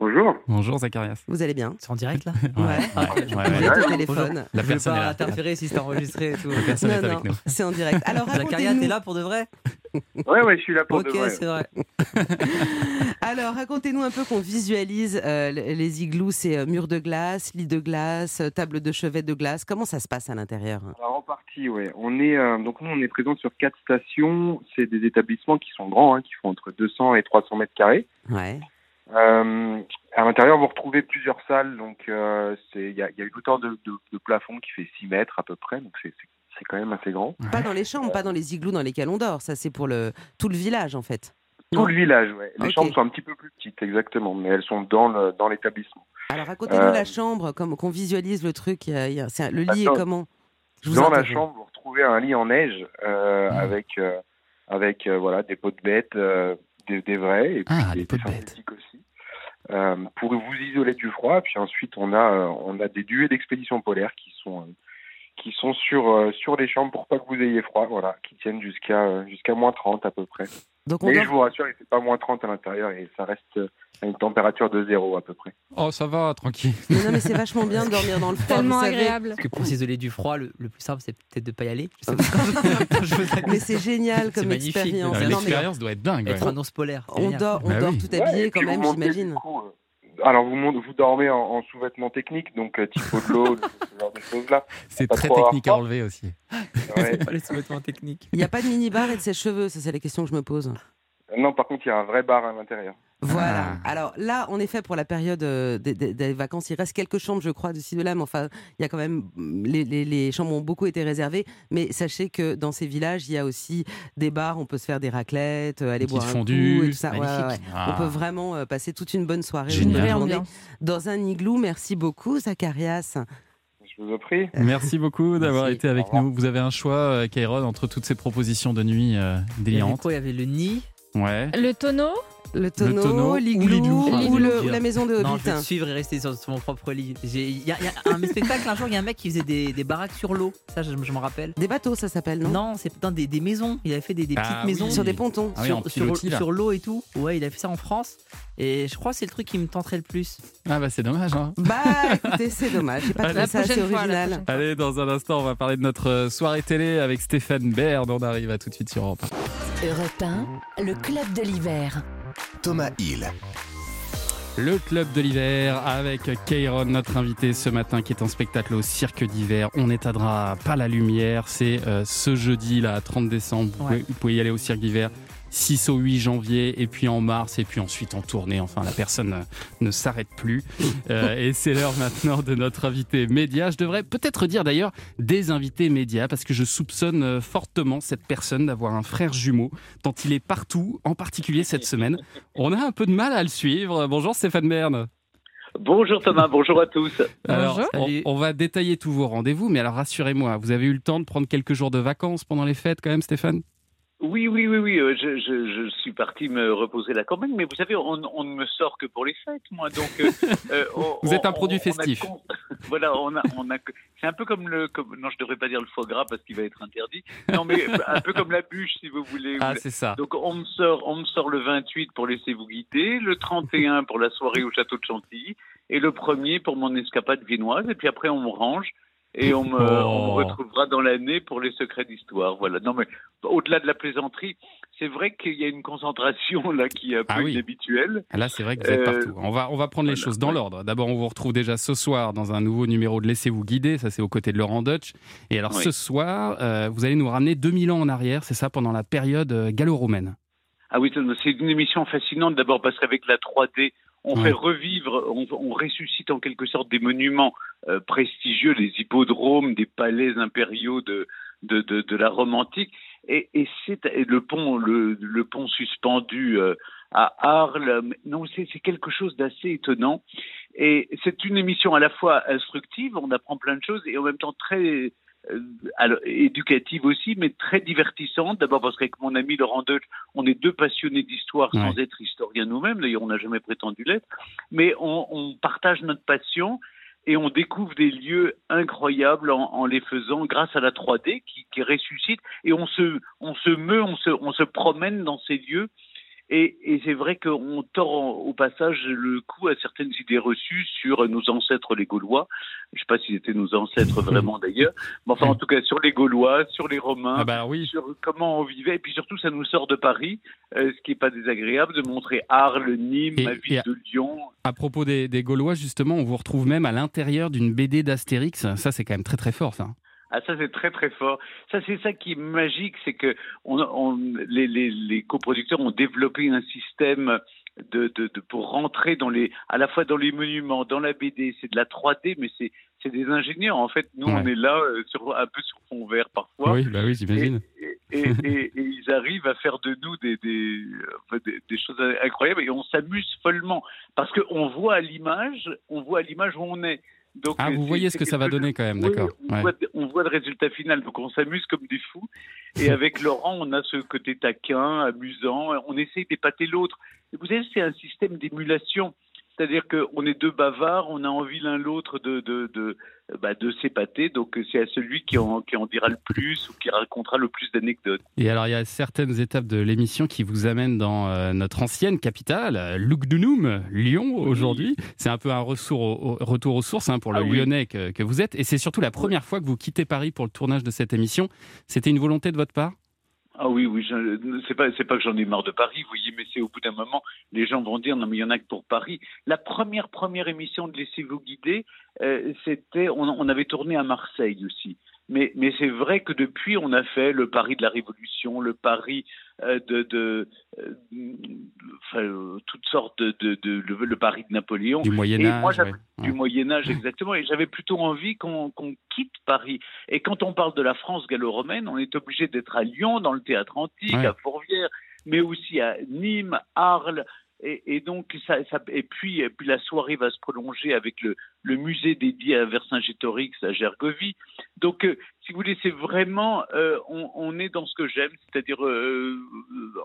Bonjour. Bonjour Zacharias. vous allez bien C'est en direct là Ouais, Ouais. ouais, ouais, Vous ouais. êtes au Bonjour. téléphone. La personne pas interférer si c'est enregistré et tout. La personne est Non, avec non, nous. c'est en direct. Alors Zacharias, t'es là pour de vrai Ouais, ouais, je suis là pour Ok, de vrai. c'est vrai. Alors, racontez-nous un peu qu'on visualise euh, les igloos, c'est euh, murs de glace, lits de glace, euh, table de chevet de glace. Comment ça se passe à l'intérieur? Alors en partie, ouais. On est euh, donc nous on est présent sur quatre stations. C'est des établissements qui sont grands, hein, qui font entre 200 et 300 mètres carrés. Ouais. Euh, à l'intérieur, vous retrouvez plusieurs salles. Donc euh, il y a, il y a une hauteur de, de- de plafond qui fait 6 mètres à peu près. Donc c'est quand même assez grand. Pas dans les chambres, pas dans les igloos dans lesquels on dort. Ça, c'est pour le tout le village, en fait. Tout le village, ouais. Les chambres sont un petit peu plus petites, exactement, mais elles sont dans l'établissement. Alors, racontez-nous Euh, la chambre, comme qu'on visualise le truc. c'est le lit Attends. est comment? Je vous Dans la chambre, vous retrouvez un lit en neige euh, avec euh, avec voilà des pots de bêtes, des, des vrais et puis Ah, des, des des de synthétiques aussi. Euh, pour vous isoler du froid, puis ensuite on a euh, on a des duets d'expédition polaire qui sont euh, qui sont sur sur les chambres pour pas que vous ayez froid, voilà, qui tiennent jusqu'à jusqu'à moins 30 à peu près. Donc, on Mais dort- je vous rassure, il fait pas moins 30 à l'intérieur et ça reste euh, à une température de zéro à peu près. Oh, ça va, tranquille. Mais non, mais c'est vachement bien de dormir dans le froid. Tellement vous savez. agréable. Parce que pour s'isoler du froid, le, le plus simple, c'est peut-être de pas y aller. Je sais pas. Je veux Mais c'est génial comme expérience. Ah, L'expérience doit être dingue. Être ouais. un ours polaire. on dort, on Bah dort oui. tout Ouais, habillé quand même, j'imagine. Alors vous, mon- vous dormez en, en sous-vêtements techniques, donc euh, type de l'eau, ce genre de choses-là. C'est très technique à enlever aussi. Ouais. Pas les sous-vêtements techniques. Il n'y a pas de mini-bar et de sèche-cheveux, ça c'est la question que je me pose. Non, par contre, il y a un vrai bar à l'intérieur. Voilà. Ah. Alors là, en effet, pour la période euh, des, des- des vacances, il reste quelques chambres, je crois, d'ici de là, mais enfin, il y a quand même. Les, les- les chambres ont beaucoup été réservées, mais sachez que dans ces villages, il y a aussi des bars, on peut se faire des raclettes, euh, aller boire un fondue. coup et tout ça. Ouais, ouais. Ah. On peut vraiment euh, passer toute une bonne soirée, Génial. une bonne journée dans un igloo. Merci beaucoup, Zacharias. Je vous en prie. Merci beaucoup d'avoir été avec nous. Vous avez un choix, Kairon, entre toutes ces propositions de nuit euh, Il y avait délirantes. quoi? Il y avait le nid. Ouais. Le tonneau, Le tonneau, l'igloo ou, le- ou la maison de Non, Hobbit. je vais te suivre et rester sur, mon propre lit. Il y, a il y a un spectacle, un jour, il y a un mec qui faisait des, des baraques sur l'eau. Ça, je, je m'en rappelle. Des bateaux, ça s'appelle, non, Non, c'est dans des, des maisons. Il avait fait des, des Ah petites oui. maisons Sur des pontons. Ah oui, sur, pilotis, l'eau et tout. Ouais, il a fait ça en France. Et je crois que c'est le truc qui me tenterait le plus. Ah bah c'est dommage. Hein. Bah écoutez, c'est dommage. J'ai pas Allez. trouvé ça assez original. fois. Allez, dans un instant, on va parler de notre euh, soirée télé avec Stéphane Baird. On arrive à tout de suite sur Europe 1. Europe 1, le club de l'hiver. Thomas Hill. Le club de l'hiver avec Kairon, notre invité ce matin qui est en spectacle au cirque d'hiver. On n'éteindra pas la lumière. C'est euh, ce jeudi, là, 30 décembre. Vous, Ouais. pouvez, vous pouvez y aller au cirque d'hiver. 6 au 8 janvier et puis en mars et puis ensuite en tournée. Enfin, la personne euh, ne s'arrête plus. Euh, et c'est l'heure maintenant de notre invité média. Je devrais peut-être dire d'ailleurs des invités médias parce que je soupçonne euh, fortement cette personne d'avoir un frère jumeau tant il est partout, en particulier cette semaine. On a un peu de mal à le suivre. Bonjour Stéphane Bern. Bonjour Thomas, bonjour à tous. Alors, Bonjour. on, Salut. on va détailler tous vos rendez-vous, mais alors rassurez-moi, vous avez eu le temps de prendre quelques jours de vacances pendant les fêtes quand même, Stéphane? Oui, oui, oui, oui, euh, je, je, je suis parti me reposer la campagne, mais vous savez, on, on ne me sort que pour les fêtes, moi. Donc, euh, euh, on- Vous êtes un produit on festif. voilà, on a, on a. C'est un peu comme le. Comme, non, je devrais pas dire le foie gras parce qu'il va être interdit. Non, mais un peu comme la bûche, si vous voulez. Ah, c'est ça. Donc on me sort, on me sort le 28 pour laisser vous guider, le 31 pour la soirée au château de Chantilly, et le premier pour mon escapade viennoise. Et puis après on me range et on me, on me Oh. retrouvera dans l'année pour les secrets d'histoire. Voilà. Non, mais au-delà de la plaisanterie, c'est vrai qu'il y a une concentration là qui est un peu Ah oui. inhabituelle. Là, c'est vrai que vous êtes Euh, partout. On va, on va prendre les choses dans l'ordre. D'abord, on vous retrouve déjà ce soir dans un nouveau numéro de Laissez-vous guider. Ça, c'est aux côtés de Laurent Deutsch. Et alors, Oui. ce soir, euh, vous allez nous ramener 2000 ans en arrière, c'est ça, pendant la période euh, gallo-romaine. Ah oui, c'est une émission fascinante d'abord parce qu'avec la 3D, on Ouais. fait revivre, on, on ressuscite en quelque sorte des monuments euh, prestigieux, des hippodromes, des palais impériaux de, de, de, de la Rome antique. Et, et c'est le pont, le, le pont suspendu euh, à Arles. Non, c'est c'est quelque chose d'assez étonnant. Et c'est une émission à la fois instructive, on apprend plein de choses, et en même temps très alors, éducative aussi, mais très divertissante. D'abord parce qu'avec mon ami Laurent Deutsch, on est deux passionnés d'histoire sans Ouais. être historiens nous-mêmes. D'ailleurs, on n'a jamais prétendu l'être. Mais on, on partage notre passion et on découvre des lieux incroyables en, en les faisant grâce à la 3D qui, qui ressuscite. Et on se, on se meut, on se, on se promène dans ces lieux. Et, et c'est vrai qu'on tord au passage le coup à certaines idées reçues sur nos ancêtres les Gaulois. Je ne sais pas s'ils étaient nos ancêtres vraiment d'ailleurs, mais enfin en tout cas sur les Gaulois, sur les Romains, Ah bah oui. sur comment on vivait. Et puis surtout, ça nous sort de Paris, euh, ce qui n'est pas désagréable, de montrer Arles, Nîmes, Et- ma ville à- de Lyon. À propos des, des Gaulois, justement, on vous retrouve même à l'intérieur d'une BD d'Astérix. Ça, c'est quand même très très fort, ça. Ah, ça, c'est très, très fort. Ça, c'est ça qui est magique, c'est que on, on- les, les, les coproducteurs ont développé un système de, de, de- pour rentrer dans les, à la fois dans les monuments, dans la BD. C'est de la 3D, mais c'est, des ingénieurs. En fait, nous, Ouais. on est là euh, sur, un peu sur fond vert parfois. Oui, bah oui, j'imagine. Et, et- et ils arrivent à faire de nous des, des, enfin, des, des choses incroyables et on s'amuse follement parce qu'on voit à l'image, on voit à l'image où on est. Donc, Ah, vous voyez ce que ça va donner quand même, d'accord. On, Ouais. on voit le résultat final, donc on s'amuse comme des fous. Et avec Laurent, on a ce côté taquin, amusant. On essaye d'épater l'autre. Vous savez, c'est un système d'émulation. C'est-à-dire qu'on est deux bavards, on a envie l'un l'autre de, de, de, bah, de s'épater. Donc c'est à celui qui en, qui en dira le plus ou qui racontera le plus d'anecdotes. Et alors, il y a certaines étapes de l'émission qui vous amènent dans euh, notre ancienne capitale, Lugdunum, Lyon, aujourd'hui. C'est un peu un retour, au, au- retour aux sources hein, pour le Ah oui. Lyonnais que, que vous êtes. Et c'est surtout la première fois que vous quittez Paris pour le tournage de cette émission. C'était une volonté de votre part? Ah oui, oui, c'est pas, c'est pas que j'en ai marre de Paris, vous voyez, mais c'est au bout d'un moment, les gens vont dire non mais il y en a que pour Paris. La première première émission de Laissez-vous guider, euh, c'était, on avait tourné à Marseille aussi. Mais, mais c'est vrai que depuis, on a fait le Paris de la Révolution, le Paris euh, de, de, euh, enfin, euh, toutes sortes de, de, de- le, le Paris de Napoléon. Du Moyen Et Âge, moi, j'avais- ouais. du Ouais. Moyen Âge exactement. Et j'avais plutôt envie qu'on quitte Paris. Et quand on parle de la France gallo-romaine, on est obligé d'être à Lyon, dans le théâtre antique, Ouais. à Fourvière, mais aussi à Nîmes, Arles. Et, et donc, ça, ça- et puis, et puis la soirée va se prolonger avec le, le musée dédié à Vercingétorix à Gergovie. Donc, euh, si vous voulez, c'est vraiment, euh, on, on est dans ce que j'aime, c'est-à-dire euh,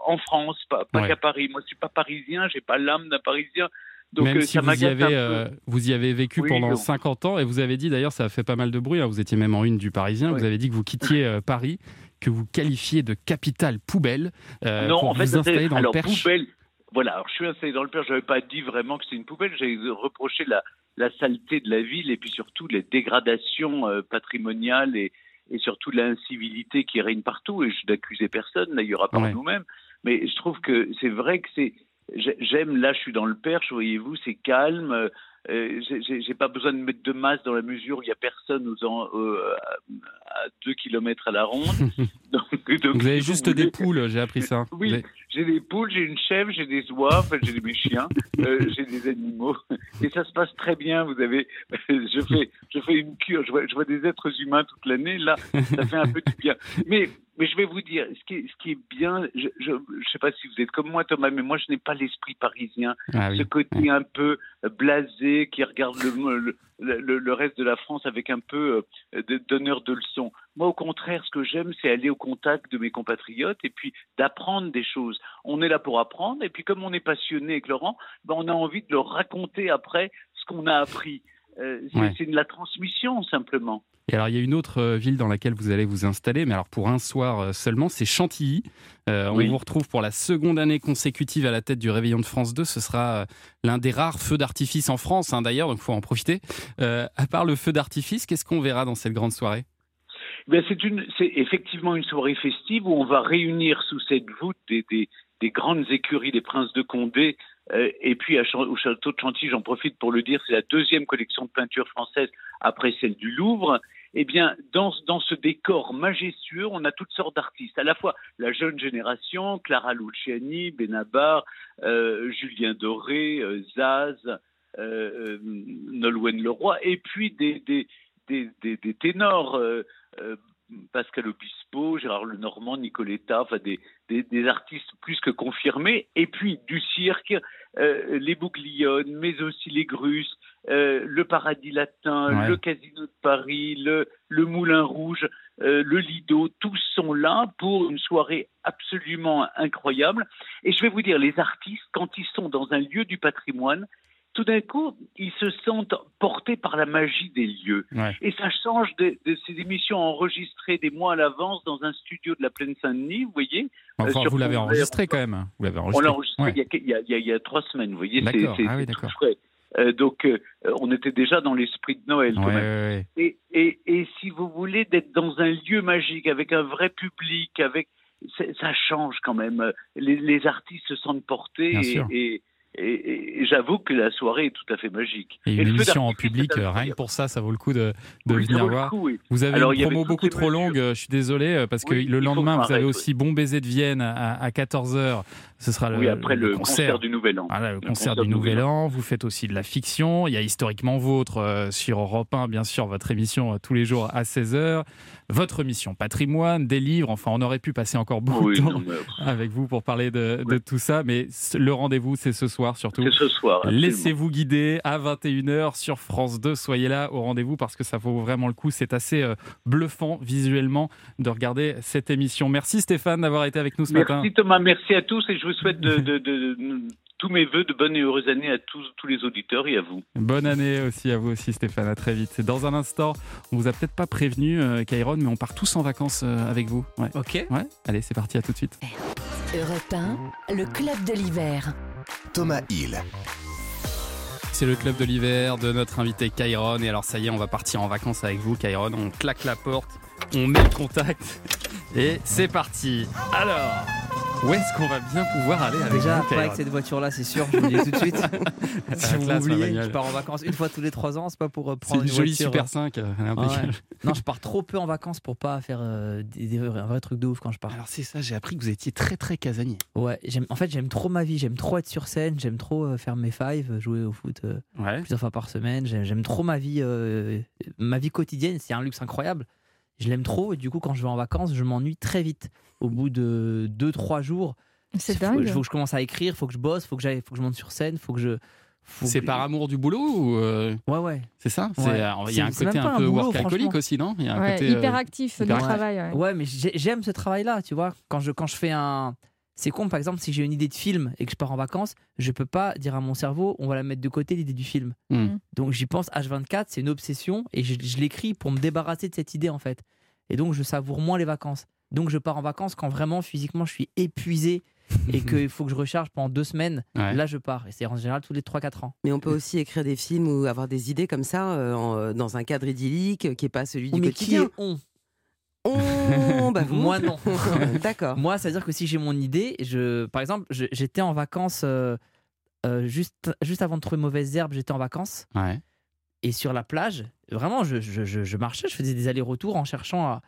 en France, pas, pas Ouais. qu'à Paris. Moi, je suis pas parisien, j'ai pas l'âme d'un Parisien. Donc, Même si ça vous y, avez, vous y avez vécu Oui, pendant non. 50 ans et vous avez dit d'ailleurs, ça a fait pas mal de bruit, hein, vous étiez même en une du Parisien, vous avez dit que vous quittiez Paris, que vous qualifiez de capitale poubelle non, pour en fait, vous ça, installer dans alors, le Perche. poubelle. Voilà, alors je suis installé dans le Perche. J'avais pas dit vraiment que c'était une poubelle. J'ai reproché la, la saleté de la ville et puis surtout les dégradations euh, patrimoniales et, et surtout l'incivilité qui règne partout. Et je n'accusais personne, d'ailleurs, à part Ouais. nous-mêmes. Mais je trouve que c'est vrai que c'est. j'ai- J'aime, là, je suis dans le Perche, voyez-vous, c'est calme. Euh, j'ai- pas besoin de mettre de masse dans la mesure où il y a personne aux en- euh, à, à deux kilomètres à la ronde. Donc- donc, Vous avez si juste des poules, j'ai appris ça. Oui, avez- j'ai des poules, j'ai une chèvre, j'ai des oies, enfin, j'ai mes chiens, euh, j'ai des animaux, et ça se passe très bien. Vous avez, je fais, je fais une cure, je vois, je vois des êtres humains toute l'année. Là, ça fait un peu du bien. Mais, mais je vais vous dire, ce qui est, ce qui est bien, je, je sais pas si vous êtes comme moi, Thomas, mais moi, je n'ai pas l'esprit parisien, Ah oui, ce côté un peu blasé qui regarde le, le, le, le reste de la France avec un peu euh, d'honneur de leçon. Moi, au contraire, ce que j'aime, c'est aller au contact de mes compatriotes et puis d'apprendre des choses. On est là pour apprendre, et puis comme on est passionné avec Laurent, ben, on a envie de leur raconter après ce qu'on a appris. Euh, c'est Ouais. c'est de la transmission simplement. Et alors, il y a une autre euh, ville dans laquelle vous allez vous installer, mais alors pour un soir euh, seulement, c'est Chantilly. Euh, Oui. On vous retrouve pour la seconde année consécutive à la tête du Réveillon de France 2. Ce sera l'un des rares feux d'artifice en France, hein, d'ailleurs, donc il faut en profiter. Euh, à part le feu d'artifice, qu'est-ce qu'on verra dans cette grande soirée? Ben, c'est effectivement une soirée festive où on va réunir sous cette voûte des, des, des grandes écuries des princes de Condé. euh, et puis à au château de Chantilly, j'en profite pour le dire, c'est la deuxième collection de peinture française après celle du Louvre. Eh bien, dans, ce décor majestueux, on a toutes sortes d'artistes. À la fois la jeune génération, Clara Luciani, Benabar, euh, Julien Doré, euh, Zaz, euh, euh, Nolwenn Leroy, et puis des, ténors, Pascal Obispo, Gérard Lenormand, Nicoletta, enfin des, artistes plus que confirmés, et puis du cirque, les Bouglione, mais aussi les Grusses, euh, le Paradis Latin, Ouais. le Casino de Paris, le, le Moulin Rouge, euh, le Lido, tous sont là pour une soirée absolument incroyable. Et je vais vous dire, les artistes, quand ils sont dans un lieu du patrimoine, tout d'un coup, ils se sentent portés par la magie des lieux. Ouais. Et ça change de, de ces émissions enregistrées des mois à l'avance dans un studio de la Plaine Saint-Denis, vous voyez. Enfin, euh, sur vous l'avez enregistré quand même. Vous l'avez On enregistré. l'a enregistré Ouais. il, y a, il y a- il y a- il y a trois semaines, vous voyez. c'est- Ah oui, tout frais. Euh, donc, euh, on était déjà dans l'esprit de Noël. quand Ouais, même. ouais, ouais. Et, et, et si vous voulez d'être dans un lieu magique avec un vrai public, avec ça change quand même. Les, les artistes se sentent portés et. Et, et- et j'avoue que la soirée est tout à fait magique. Et le une émission en public, euh, rien que pour ça, ça vaut le coup de, de Oui, ça venir voir. coup, oui. Vous avez Alors, une promo beaucoup trop longue, euh, je suis désolé, euh, parce que le lendemain, vous avez aussi Bon Baiser de Vienne à, à 14h. Ce sera le, après le, concert. du Nouvel An. Voilà, le, Le concert, du Nouvel An. Vous faites aussi de la fiction. Il y a Historiquement Vôtre euh, sur Europe 1, bien sûr, votre émission euh, tous les jours à 16h. Votre émission Patrimoine, des livres. Enfin, on aurait pu passer encore beaucoup de temps non, mais- avec vous pour parler de, de tout ça. Mais le rendez-vous, c'est ce soir surtout. C'est ce soir. Laissez-vous guider à 21h sur France 2. Soyez là au rendez-vous parce que ça vaut vraiment le coup. C'est assez euh, bluffant visuellement de regarder cette émission. Merci Stéphane d'avoir été avec nous ce matin. Merci Thomas, merci à tous et je vous souhaite de, de- de- de- tous mes voeux de bonnes et heureuses années à tous, tous les auditeurs et à vous. Bonne année aussi à vous aussi Stéphane, à très vite. C'est dans un instant, on vous a peut-être pas prévenu euh, Kairon, mais on part tous en vacances euh, avec vous. Ouais. Ok. Ouais, allez, c'est parti, à tout de suite. Europe 1, le club de l'hiver. Thomas Hill. C'est le club de l'hiver de notre invité Kairon. Et alors ça y est, on va partir en vacances avec vous Kairon. On claque la porte, on met le contact et c'est parti. Alors, où est-ce qu'on va bien pouvoir aller avec Déjà, pas avec cette voiture-là, c'est sûr, je vous le dis tout de suite. si vous m'oubliez, je pars en vacances une fois tous les trois ans, c'est pas pour euh, prendre une une jolie voiture, Super euh, 5. elle est ouais. impeccable. Non, je pars trop peu en vacances pour pas faire euh, des, des- un vrai truc de ouf quand je pars. Alors c'est ça, j'ai appris que vous étiez très très casanier. Ouais, en fait, j'aime trop ma vie, j'aime trop être sur scène, j'aime trop euh, faire mes fives, jouer au foot euh, Ouais. plusieurs fois par semaine. J'aime j'aime trop ma vie, euh, ma vie quotidienne, c'est un luxe incroyable. Je l'aime trop et du coup, quand je vais en vacances, je m'ennuie très vite. Au bout de 2-3 jours, C'est faut, dingue. faut que je commence à écrire, faut que je bosse, faut que, j'aille- faut que je monte sur scène, faut que je. C'est que- par amour du boulot ou euh, Ouais, ouais. c'est ça? Ouais. Euh, Il y a un côté un un peu workaholic aussi, non? Il y a un Ouais, côté, euh, hyper actif du hyper- travail. ouais. Ouais, mais j'ai- j'aime ce travail-là, tu vois. Quand je, quand je fais un. C'est con, par exemple, si j'ai une idée de film et que je pars en vacances, je peux pas dire à mon cerveau, on va la mettre de côté, l'idée du film. Hmm. Donc j'y pense H24, c'est une obsession et je, je l'écris pour me débarrasser de cette idée en fait. Et donc je savoure moins les vacances. Donc je pars en vacances quand vraiment physiquement je suis épuisé et qu'il faut que je recharge pendant deux semaines. Ouais. Là je pars. Et c'est en général tous les 3-4 ans. Mais on peut aussi écrire des films ou avoir des idées comme ça euh, en- euh, dans un cadre idyllique euh, qui n'est pas celui du mais qui quotidien. est on Oh, bah vous. Moi non. D'accord. Moi, ça veut dire que si j'ai mon idée, je, par exemple, j'étais en vacances euh, euh, juste, juste avant de trouver mauvaise herbe, j'étais en vacances Ouais. et sur la plage, vraiment, je, je, je- je marchais, je faisais des allers-retours en cherchant à.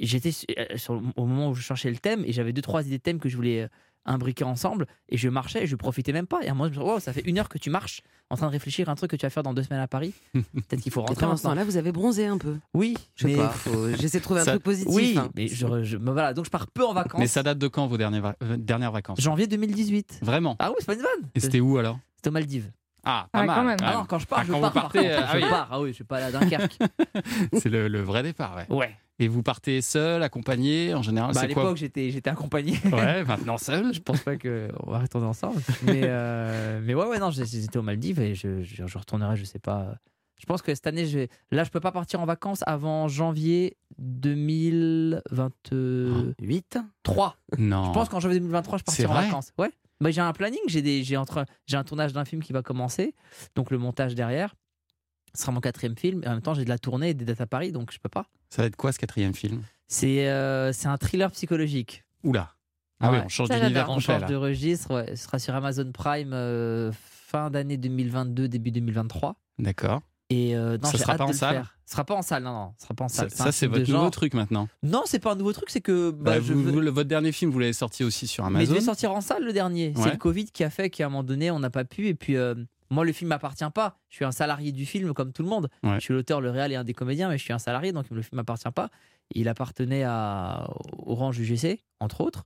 J'étais euh, au moment où je cherchais le thème et j'avais deux trois idées de thèmes que je voulais imbriquer ensemble et je marchais et je profitais même pas. Et à un moment, je me suis dit, Wow, ça fait une heure que tu marches en train de réfléchir à un truc que tu vas faire dans deux semaines à Paris. Peut-être qu'il faut rentrer pendant ce maintenant. temps-là, vous avez bronzé un peu. Oui, Je sais mais- pas. faut- J'essaie de trouver un Ça- truc positif. Oui, hein. mais je, je- mais voilà, donc je pars peu en vacances. Mais ça date de quand vos dernières, va- euh, dernières vacances? Janvier 2018. Vraiment? Ah oui, c'est pas une vanne. Et c'était où alors? C'était aux Maldives. Ah, pas Ah, mal. quand même. quand Ah même. non, quand je pars, Ah, je quand pars. vous partez, par contre, ah je oui. pars. Ah oui, je suis pas allé à Dunkerque. C'est le, le vrai départ, ouais. ouais. Et vous partez seul, accompagné, en général, Bah, à c'est quoi l'époque, j'étais, j'étais accompagné. Ouais, maintenant seul. je pense pas qu'on va retourner ensemble. Mais, euh, mais ouais, ouais, non, j'étais aux Maldives et je, je, je retournerai, je sais pas. Je pense que cette année, je vais... là, je peux pas partir en vacances avant janvier 2028. 3. Non. Je pense qu'en janvier 2023, je C'est partirai en vrai vacances. Ouais. Bah, j'ai un planning, j'ai des, j'ai entre, j'ai un tournage d'un film qui va commencer, donc le montage derrière. Ce sera mon quatrième film. Et en même temps, j'ai de la tournée et des dates à Paris, donc je peux pas. Ça va être quoi ce quatrième film? C'est, euh, c'est un thriller psychologique. Oula. Ah oui, on change d'univers. On change là. de registre. ouais. Ce sera sur Amazon Prime euh, fin d'année 2022, début 2023. D'accord. Et euh, non, Ça sera hâte pas de en le salle? faire. Ce sera pas en salle, non, non, ce sera pas en salle. ça, c'est votre nouveau truc maintenant. Non, c'est pas un nouveau truc, c'est que bah, Bah, je vous- vous- votre dernier film, vous l'avez sorti aussi sur Mais il Amazon. devait sortir en salle le dernier. Ouais. C'est le Covid qui a fait qu'à un moment donné, on n'a pas pu. Et puis, euh, moi, le film m'appartient pas. Je suis un salarié du film comme tout le monde. Ouais. Je suis l'auteur, le réal et un des comédiens, mais je suis un salarié, donc le film m'appartient pas. Il appartenait à Orange UGC, entre autres.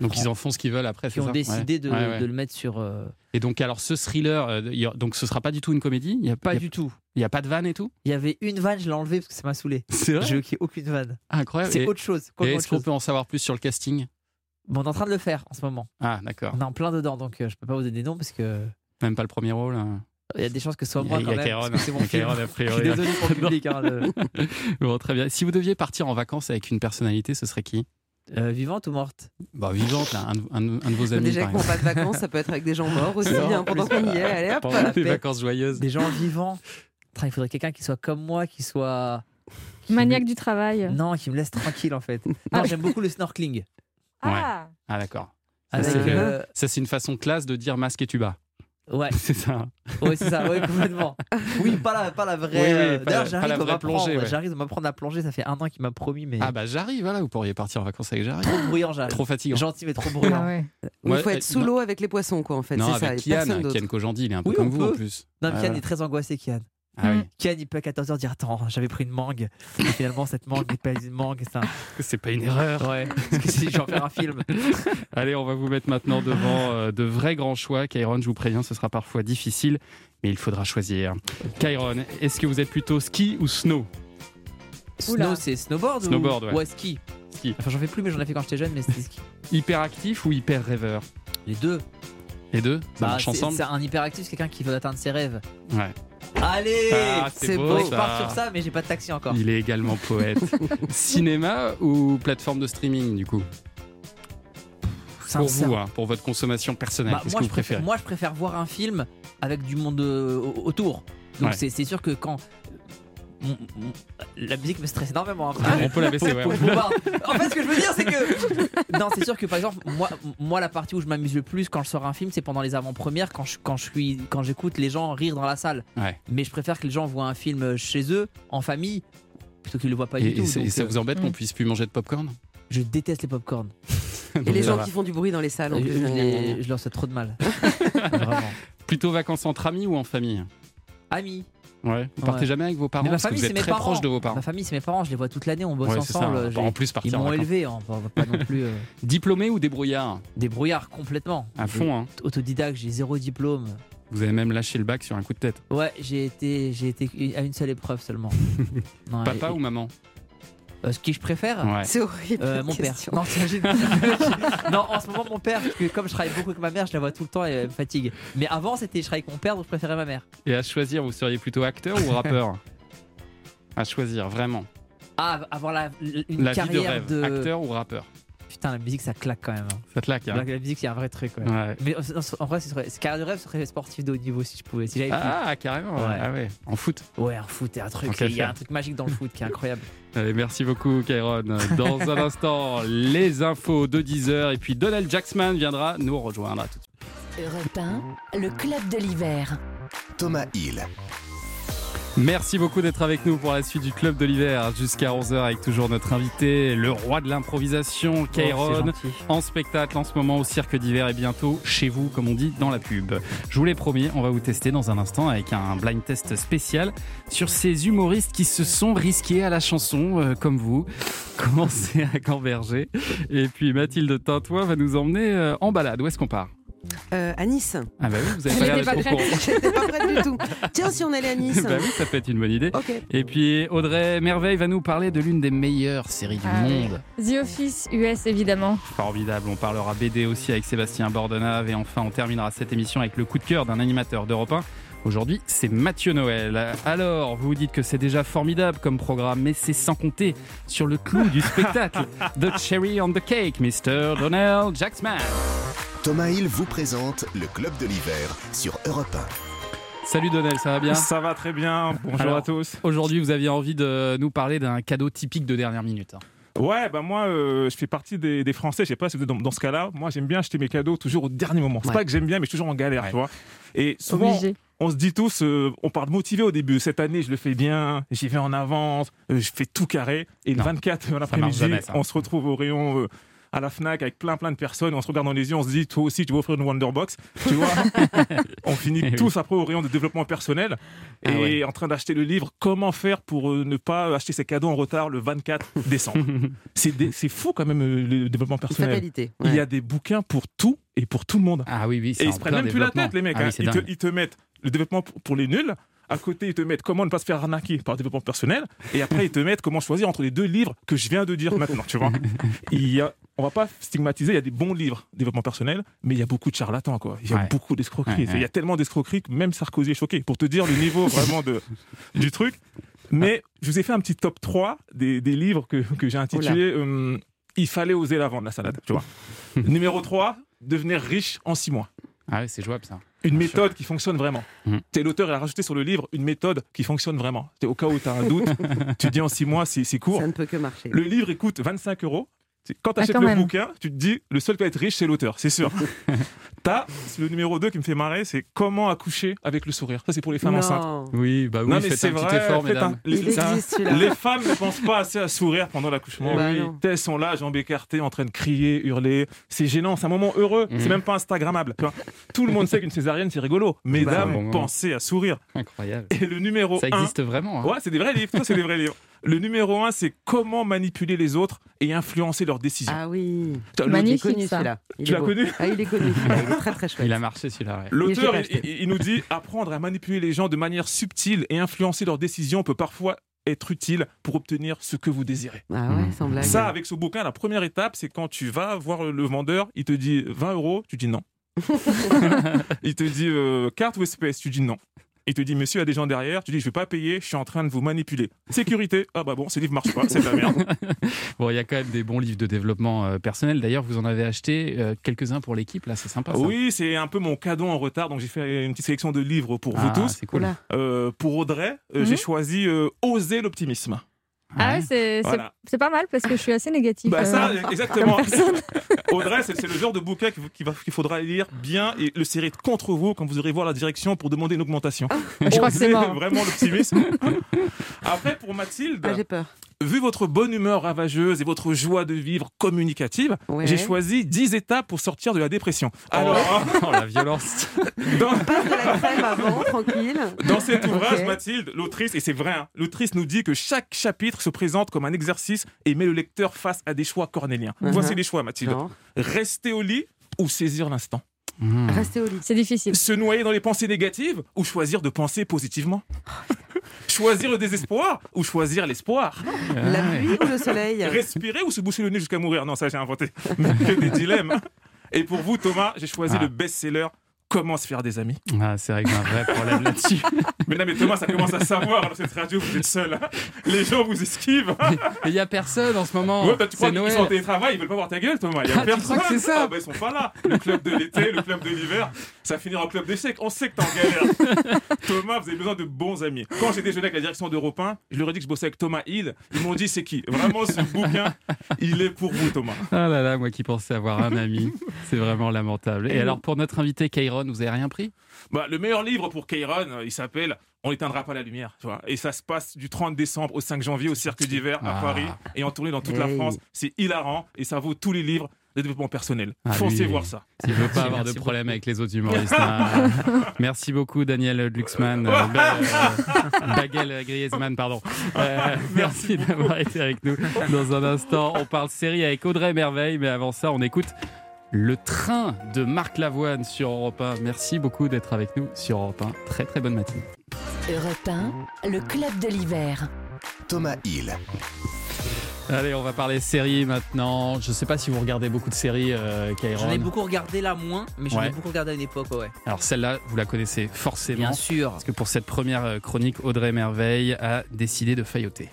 Donc ils en font ce qu'ils veulent après. qui c'est ont ça décidé Ouais. de, Ouais, ouais. de le mettre sur. euh, Et donc alors ce thriller, euh, donc ce sera pas du tout une comédie. Il y a Pas il y a- du tout. Il y a pas de vanne et tout. Il y avait une vanne, je l'ai enlevée parce que ça m'a saoulé. C'est vrai. J'ai aucune vanne. Ah, incroyable. C'est autre chose. Et est-ce qu'on peut en savoir plus sur le casting? Bon, on est en train de le faire en ce moment. Ah d'accord. On est en plein dedans, donc euh, je peux pas vous donner des noms parce que Même pas le premier rôle. hein. il y a des chances que ce soit moi il y quand a même. C'est mon il y a film. A Je suis priori. désolé pour le public. hein, le- Bon, très bien. Si vous deviez partir en vacances avec une personnalité, ce serait qui? Euh, vivante ou morte? Bah vivante, là, un, de- un de- un de vos amis. Déjà qu'on pas de vacances, ça peut être avec des gens morts aussi, Non, hein, pendant qu'on y est. Allez hop Pendant des paix. vacances joyeuses. Des gens vivants. Il faudrait quelqu'un qui soit comme moi, qui soit. qui Maniaque me- du travail. Non, qui me laisse tranquille en fait. Non, j'aime beaucoup le snorkeling. Ah, Ah d'accord. Ça, c'est euh, ça, c'est une façon classe de dire masque et tuba. Ouais, C'est ça. ouais c'est ça, complètement. Oui, pas la, pas la vraie. Oui, oui, euh, pas D'ailleurs, la- j'arrive à vraie m'apprendre. plongée, ouais. J'arrive à m'apprendre à plonger. Ça fait un an qu'il m'a promis, mais Ah bah j'arrive, voilà, vous pourriez partir en vacances avec Jarry. trop bruyant, j'arrive. Trop fatigant. Gentil, mais trop bruyant. ah ouais. Il Ouais, faut euh, être sous non. l'eau avec les poissons, quoi, en fait. Non, c'est ça, avec personne Kian. Kian Kojandi, il est un peu Oui, comme vous peut. en plus. Non, Ah, Kian voilà. est très angoissé, Kian. Ah oui, Kian, il peut à 14h dire Attends, j'avais pris une mangue. Et finalement, cette mangue n'est pas une mangue. C'est un... c'est pas une erreur. Ouais, parce que si je vais en faire un film. Allez, on va vous mettre maintenant devant euh, de vrais grands choix. Kairon, je vous préviens, ce sera parfois difficile, mais il faudra choisir. Kairon, est-ce que vous êtes plutôt ski ou snow? Snow, c'est snowboard Snowboard, ou... ouais. ski? Ski. Enfin, j'en fais plus, mais j'en ai fait quand j'étais jeune, mais c'était ski. Hyperactif ou hyper rêveur? Les deux. Les deux? Ça Bah, marche c'est- ensemble? c'est un hyperactif, c'est quelqu'un qui veut atteindre ses rêves. Ouais. Allez Ah, c'est beau, je pars sur ça, mais j'ai pas de taxi encore. Il est également poète. Cinéma ou plateforme de streaming, du coup? Pour vous, hein, pour votre consommation personnelle, Bah, qu'est-ce moi, que je vous préférez? moi, je préfère voir un film avec du monde euh, au- autour. Donc, Ouais. c'est sûr que quand. La musique me stresse énormément. après. On peut la baisser, ouais. En fait, ce que je veux dire, c'est que. Non, c'est sûr que par exemple, moi, moi, la partie où je m'amuse le plus quand je sors un film, c'est pendant les avant-premières, quand je, quand je suis, quand j'écoute les gens rire dans la salle. Ouais. Mais je préfère que les gens voient un film chez eux, en famille, plutôt qu'ils le voient pas Et, du tout. et ça euh, vous embête qu'on Mm. puisse plus manger de popcorn? Je déteste les popcorn. Et les gens va. qui font du bruit dans les salles. en Je, plus. je les- je leur souhaite trop de mal. Vraiment. Plutôt vacances entre amis ou en famille? Amis. Ouais. Vous partez jamais avec vos parents Mais ma parce que famille, vous êtes très parents. proche de vos parents. Ma famille, c'est mes parents. Je les vois toute l'année. On bosse Ouais, ensemble. En plus partir Ils m'ont élevé. On va on va pas non plus. euh, Diplômé ou débrouillard des brouillards complètement. À fond, hein. Autodidacte, j'ai zéro diplôme. Vous avez même lâché le bac sur un coup de tête. Ouais, j'ai été, j'ai été à une seule épreuve seulement. Non, Papa et- ou maman euh, Ce qui je préfère Ouais. C'est horrible. euh, Mon père. Non, t'imagines non, en ce moment, mon père, parce que comme je travaille beaucoup avec ma mère, je la vois tout le temps et elle me fatigue. Mais avant, c'était je travaillais avec mon père, donc je préférais ma mère. Et à choisir, vous seriez plutôt acteur ou rappeur À choisir, vraiment. Ah, avoir la, une La vie de carrière rêve. de. Acteur ou rappeur Putain, la musique, ça claque quand même. hein. Ça te laque, hein La, la musique, c'est un vrai truc. ouais. Ouais. Mais euh, en vrai, ce serait, ce carrière de rêve ce serait sportif de haut niveau si je pouvais. Si pu. Ah, carrément. ouais. Ah ouais. En foot. Ouais, un foot, c'est un Tant truc. qu'à Il y a un truc magique dans le foot qui est incroyable. Allez, merci beaucoup, Kairon. Dans un instant, les infos de 10h. Et puis Donald Jacksman viendra nous rejoindre. À tout de suite. Europe 1, le club de l'hiver. Thomas Hill. Merci beaucoup d'être avec nous pour la suite du Club de l'hiver jusqu'à 11h avec toujours notre invité, le roi de l'improvisation, Oh, Kairon, en spectacle en ce moment au Cirque d'hiver et bientôt chez vous, comme on dit dans la pub. Je vous l'ai promis, on va vous tester dans un instant avec un blind test spécial sur ces humoristes qui se sont risqués à la chanson, euh, comme vous. Commencez à Camberger. Et puis Mathilde Tintoin va nous emmener euh, en balade. Où est-ce qu'on part? Euh, à Nice. Ah bah oui, vous avez pas l'air d'être. J'étais pas prête du tout. Tiens, si on allait à Nice. bah oui, ça peut être une bonne idée. Et puis Audrey Merveille va nous parler de l'une des meilleures séries du Ah monde. The Office US, évidemment. Formidable, on parlera BD aussi avec Sébastien Bordenave et enfin on terminera cette émission avec le coup de cœur d'un animateur d'Europe 1. Aujourd'hui, c'est Mathieu Noël. Alors, vous vous dites que c'est déjà formidable comme programme, mais c'est sans compter sur le clou du spectacle. The cherry on the cake, Mr. Donald Jacksman. Thomas Hill vous présente le Club de l'hiver sur Europe 1. Salut Donald, ça va bien? Ça va très bien, bonjour Alors, à tous. Aujourd'hui, vous aviez envie de nous parler d'un cadeau typique de dernière minute. hein. Ouais, bah moi, euh, je fais partie des, des Français, je sais pas si vous êtes dans, dans ce cas-là, moi j'aime bien acheter mes cadeaux toujours au dernier moment. C'est Ouais. pas que j'aime bien, mais je suis toujours en galère, tu vois. Et souvent, Obligé. On se dit tous, euh, on part motivé au début. Cette année, je le fais bien, j'y vais en avance, euh, je fais tout carré. Et le Non, 24 marche l'après-midi, jamais, ça. on se retrouve au rayon. À la Fnac avec plein plein de personnes, on se regarde dans les yeux, on se dit toi aussi tu vas offrir une Wonderbox, tu vois. on finit Eh oui. tous après au rayon de développement personnel Ah et ouais. en train d'acheter le livre Comment faire pour euh, ne pas acheter ses cadeaux en retard le 24 décembre? c'est dé- c'est fou quand même euh, le développement personnel. fatalité. Il y ouais. a des bouquins pour tout et pour tout le monde. Ah oui, oui, c'est Et ils se prennent même plus la tête, les mecs. Ah hein. ils, te, dingue. ils te mettent le développement pour les nuls. À côté, ils te mettent comment ne pas se faire arnaquer par le développement personnel. Et après, ils te mettent comment choisir entre les deux livres que je viens de dire maintenant. Tu vois il y a, On va pas stigmatiser, il y a des bons livres développement personnel, mais il y a beaucoup de charlatans. Quoi. Il y a Ouais. beaucoup d'escroqueries. Ouais, Il y a ouais. tellement d'escroqueries que même Sarkozy est choqué. Pour te dire le niveau vraiment de, du truc. Mais je vous ai fait un petit top 3 des, des livres que, que j'ai intitulé euh, Il fallait oser la vendre, la salade. Tu vois. Numéro 3, devenir riche en 6 mois. Ah oui, c'est jouable ça. Une méthode qui fonctionne vraiment. T'es l'auteur, il a rajouté sur le livre une méthode qui fonctionne vraiment. T'es- Au cas où tu as un doute, tu dis en 6 mois, c'est c'est court. Ça ne peut que marcher. Le livre, il coûte 25 euros. Quand tu achètes le même. bouquin, tu te dis, le seul qui va être riche, c'est l'auteur, c'est sûr. T'as le numéro 2 qui me fait marrer, c'est comment accoucher avec le sourire. Ça, c'est pour les femmes Non. enceintes. Oui, bah oui, non, mais c'est un petit vrai. effort, mesdames. un- les, existe, femmes ne pensent pas assez à sourire pendant l'accouchement. Bah Oui. Elles sont là, jambes écartées, en train de crier, hurler. C'est gênant, c'est un moment heureux. Mhm. C'est même pas Instagrammable. Tout le monde sait qu'une césarienne, c'est rigolo. Mesdames, ouais. pensez à sourire. Incroyable. Et le numéro Ça 1. existe vraiment. hein. Ouais, c'est des vrais livres. Ça, c'est des vrais livres. Le numéro 1, c'est comment manipuler les autres et influencer leurs décisions. Ah oui. Magnifique, connu ça. Il Tu l'as connu Ah, il est connu. Il est très très chouette. Il a marché celui-là. ouais. L'auteur, il, acheté. il- il nous dit apprendre à manipuler les gens de manière subtile et influencer leurs décisions peut parfois être utile pour obtenir ce que vous désirez. Ah ouais, sans blague. Ça, avec ce bouquin, la première étape, c'est quand tu vas voir le vendeur, il te dit 20 euros, tu dis non. il te dit euh, carte ou espèce, tu dis non. Il te dit monsieur, il y a des gens derrière, tu dis je vais pas payer, je suis en train de vous manipuler. Sécurité, ah bah bon, ce livre marche pas, c'est de la merde. Bon, il y a quand même des bons livres de développement euh, personnel. D'ailleurs, vous en avez acheté euh, quelques-uns pour l'équipe. Là, c'est sympa. Ça. Oui, c'est un peu mon cadeau en retard, donc j'ai fait une petite sélection de livres pour Ah, vous tous. C'est cool. Euh, pour Audrey, euh, Mhm. j'ai choisi euh, Oser l'optimisme. Ah ouais, c'est Voilà. pas mal parce que je suis assez négative. Bah ça, euh, exactement. comme personne. Audrey, c'est le genre de bouquin qu'il faudra lire bien et le serrer contre vous quand vous irez voir la direction pour demander une augmentation. Je crois que c'est. Vraiment l'optimisme. Après, pour Mathilde, Ah, j'ai peur. Vu votre bonne humeur ravageuse et votre joie de vivre communicative, Ouais. j'ai choisi 10 étapes pour sortir de la dépression. Alors, Oh, la violence. dans, Passe de la crème avant, tranquille. dans cet ouvrage. Mathilde, l'autrice, et c'est vrai, hein, l'autrice nous dit que chaque chapitre se présente comme un exercice et met le lecteur face à des choix cornéliens. Mhm. Voici les choix, Mathilde. Genre, Rester au lit ou saisir l'instant? Mmh. restez au lit. C'est difficile. Se noyer dans les pensées négatives ou choisir de penser positivement? Choisir le désespoir ou choisir l'espoir La Ah pluie ou le soleil? Respirer ou se boucher le nez jusqu'à mourir? Non, ça j'ai inventé. Mais que des dilemmes. Et pour vous, Thomas, j'ai choisi Ah. le best-seller Comment se faire des amis. Ah, c'est vrai que j'ai un vrai problème là-dessus. Mais non, mais Thomas, ça commence à savoir dans cette radio, vous êtes seul. hein. Les gens vous esquivent. Il y a personne en ce moment. Ouais, bah, tu crois c'est qu'ils sont en télétravail, ils veulent pas voir ta gueule, Thomas. Il y a Ah, tu personne. crois que c'est ça Ah, bah, ils sont pas là. Le club de l'été, le club de l'hiver, ça finira en club d'échecs. On sait que t'es en galère. Thomas, vous avez besoin de bons amis. Quand j'ai déjeuné avec la direction d'Europe 1, je leur ai dit que je bossais avec Thomas Hill. Ils m'ont dit c'est qui? Vraiment, ce bouquin, il est pour vous, Thomas. Ah là là, moi qui pensais avoir un ami, c'est vraiment lamentable. Et alors pour notre invité Kairon, vous avez rien pris? Bah, le meilleur livre pour Kairon, euh, il s'appelle On n'éteindra pas la lumière. Tu vois et ça se passe du 30 décembre au 5 janvier au Cirque d'hiver à Ah. Paris et en tournée dans toute la. France. C'est hilarant et ça vaut tous les livres de développement personnel. Ah, Foncez lui, voir ça. Il veut pas avoir de problème avec les autres humoristes. hein. Merci beaucoup Daniel Glucksmann, euh, Ba- euh, Bagel Griezmann, pardon. Euh, merci d'avoir été avec nous. Dans un instant, on parle série avec Audrey Merveille, mais avant ça, on écoute le train de Marc Lavoine sur Europe 1. Merci beaucoup d'être avec nous sur Europe 1. Très très bonne matinée. Europe 1, le club de l'hiver. Thomas Hill. Allez, on va parler séries maintenant. Je sais pas si vous regardez beaucoup de séries, euh, Kairon. J'en ai beaucoup regardé là moins, mais j'en ai beaucoup regardé à une époque, ouais. Alors celle-là, vous la connaissez forcément. Bien sûr. Parce que pour cette première euh, chronique, Audrey Merveille a décidé de failloter.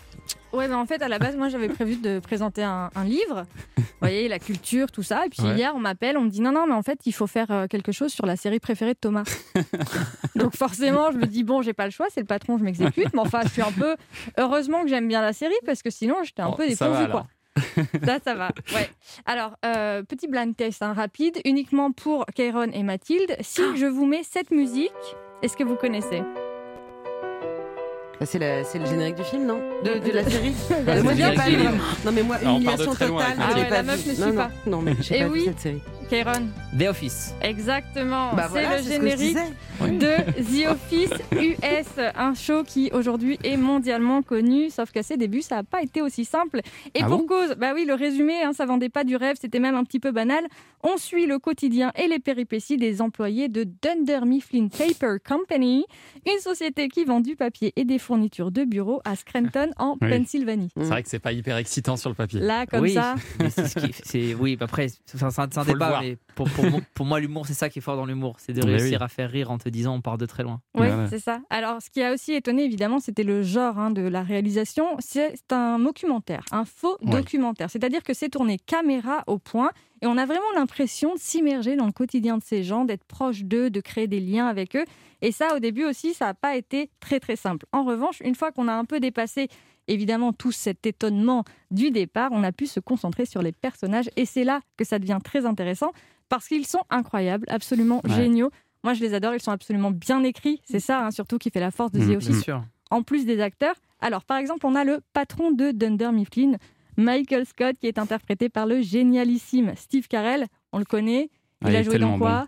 Ouais, mais en fait, à la base, moi, j'avais prévu de présenter un, un livre. Vous voyez, la culture, tout ça. Et puis Ouais. hier, on m'appelle, on me dit non, non, mais en fait, il faut faire euh, quelque chose sur la série préférée de Thomas. Donc forcément, je me dis bon, j'ai pas le choix, c'est le patron, je m'exécute. Mais enfin, je suis un peu. Heureusement que j'aime bien la série parce que sinon, j'étais un Oh, peu dépourvue, quoi. Ça, ça va. Ouais. Alors, euh, petit blind test hein, rapide, uniquement pour Kairon et Mathilde. Si je vous mets cette musique, est-ce que vous connaissez? Bah, C'est la- c'est le générique du film, non de, la série Bah, Moi, j'ai bien pas vu. Non, mais moi, Ah, humiliation totale. Ah ouais, pas la meuf vu. ne non, suit non, pas. Non, mais j'ai Et pas oui. vu cette série. Kairon The Office. Exactement, Bah c'est voilà, le ce générique de The Office US, un show qui aujourd'hui est mondialement connu, sauf qu'à ses débuts, ça n'a pas été aussi simple. Et Ah pour bon cause, bah oui, le résumé, hein, ça vendait pas du rêve, c'était même un petit peu banal. On suit le quotidien et les péripéties des employés de Dunder Mifflin Paper Company, une société qui vend du papier et des fournitures de bureau à Scranton en Oui. Pennsylvanie. C'est vrai que c'est pas hyper excitant sur le papier. Là, comme oui, ça. mais c'est ce qui- c'est- oui, après, c'est un, un débat. Mais pour, pour, moi- pour moi, l'humour, c'est ça qui est fort dans l'humour. C'est de Mais réussir oui. à faire rire en te disant on part de très loin. Oui, Voilà. c'est ça. Alors, ce qui a aussi étonné, évidemment, c'était le genre hein, de la réalisation. C'est un documentaire, un faux Ouais. documentaire. C'est-à-dire que c'est tourné caméra au point et on a vraiment l'impression de s'immerger dans le quotidien de ces gens, d'être proche d'eux, de créer des liens avec eux. Et ça, au début aussi, ça n'a pas été très, très simple. En revanche, une fois qu'on a un peu dépassé, évidemment, tout cet étonnement du départ, on a pu se concentrer sur les personnages et c'est là que ça devient très intéressant parce qu'ils sont incroyables, absolument Ouais. géniaux. Moi, je les adore, ils sont absolument bien écrits. C'est ça, hein, surtout, qui fait la force de Mhm. The Office, Bien sûr. en plus des acteurs. Alors, par exemple, on a le patron de Dunder Mifflin, Michael Scott, qui est interprété par le génialissime Steve Carell. On le connaît. Il Ah, a joué dans quoi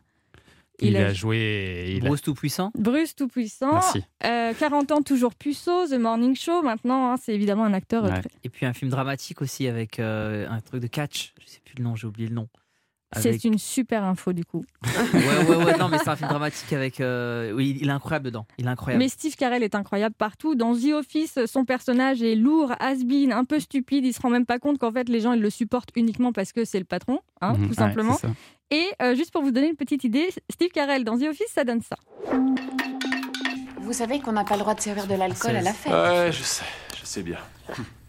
Il, a joué. Il a- Bruce Tout-Puissant. Bruce Tout-Puissant. Merci. Euh, 40 ans toujours puceau, The Morning Show. Maintenant, hein, c'est évidemment un acteur euh, Ouais. très- Et puis un film dramatique aussi avec euh, un truc de catch. Je sais plus le nom, j'ai oublié le nom. C'est une super info, du coup. Ouais, ouais, ouais, non, mais c'est un film dramatique avec. euh, Oui, il est incroyable dedans. Il est incroyable. Mais Steve Carell est incroyable partout. Dans The Office, son personnage est lourd, has-been, un peu stupide. Il se rend même pas compte qu'en fait, les gens, ils le supportent uniquement parce que c'est le patron, hein, Mhm. tout Ouais, simplement. c'est ça. Et euh, juste pour vous donner une petite idée, Steve Carell dans The Office, ça donne ça. Vous savez qu'on n'a pas le droit de servir de l'alcool à la fête. Ouais, je sais, je sais bien.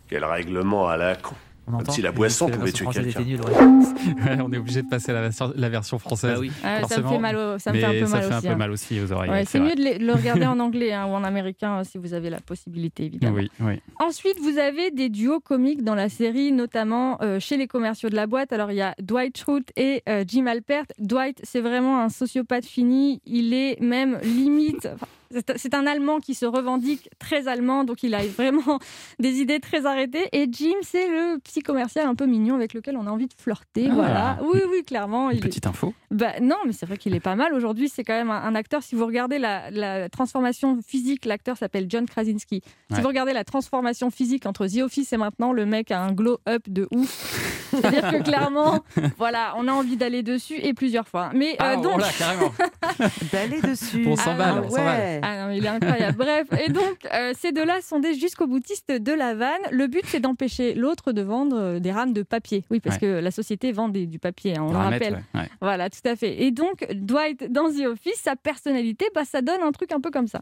Quel règlement à la con. Comme si la boisson pouvait tuer quelqu'un. Ouais, on est obligé de passer la version, la version française. Oui. Ouais, ça me fait mal au- ça me fait un peu ça mal fait un aussi, peu hein. mal aussi aux oreilles. Ouais, c'est mieux de le regarder en anglais hein, ou en américain euh, si vous avez la possibilité, évidemment. Oui, oui. Ensuite, vous avez des duos comiques dans la série, notamment euh, chez les commerciaux de la boîte. Alors, il y a Dwight Schrute et euh, Jim Alpert. Dwight, c'est vraiment un sociopathe fini. Il est même limite. C'est- un Allemand qui se revendique très allemand, donc il a vraiment des idées très arrêtées. Et Jim, c'est le petit commercial un peu mignon avec lequel on a envie de flirter. Ah. voilà. Oui, oui, clairement. Une il est- petite info. bah, non, mais c'est vrai qu'il est pas mal. Aujourd'hui, c'est quand même un, un acteur. Si vous regardez la, la transformation physique, l'acteur s'appelle John Krasinski. Si Ouais. vous regardez la transformation physique entre The Office et maintenant, le mec a un glow-up de ouf. C'est-à-dire que clairement, voilà, on a envie d'aller dessus et plusieurs fois. Mais euh, Ah, donc. voilà, carrément. D'aller dessus. On s'emballe, Ah, ouais. Ah non, mais il est incroyable. Bref, et donc euh, ces deux-là sont des jusqu'au boutistes de la vanne. Le but, c'est d'empêcher l'autre de vendre euh, des rames de papier. Oui, parce Ouais. que la société vend des- du papier, hein, on le rappelle. ouais, ouais. Voilà, tout à fait. Et donc, Dwight, dans The Office, sa personnalité, bah, ça donne un truc un peu comme ça.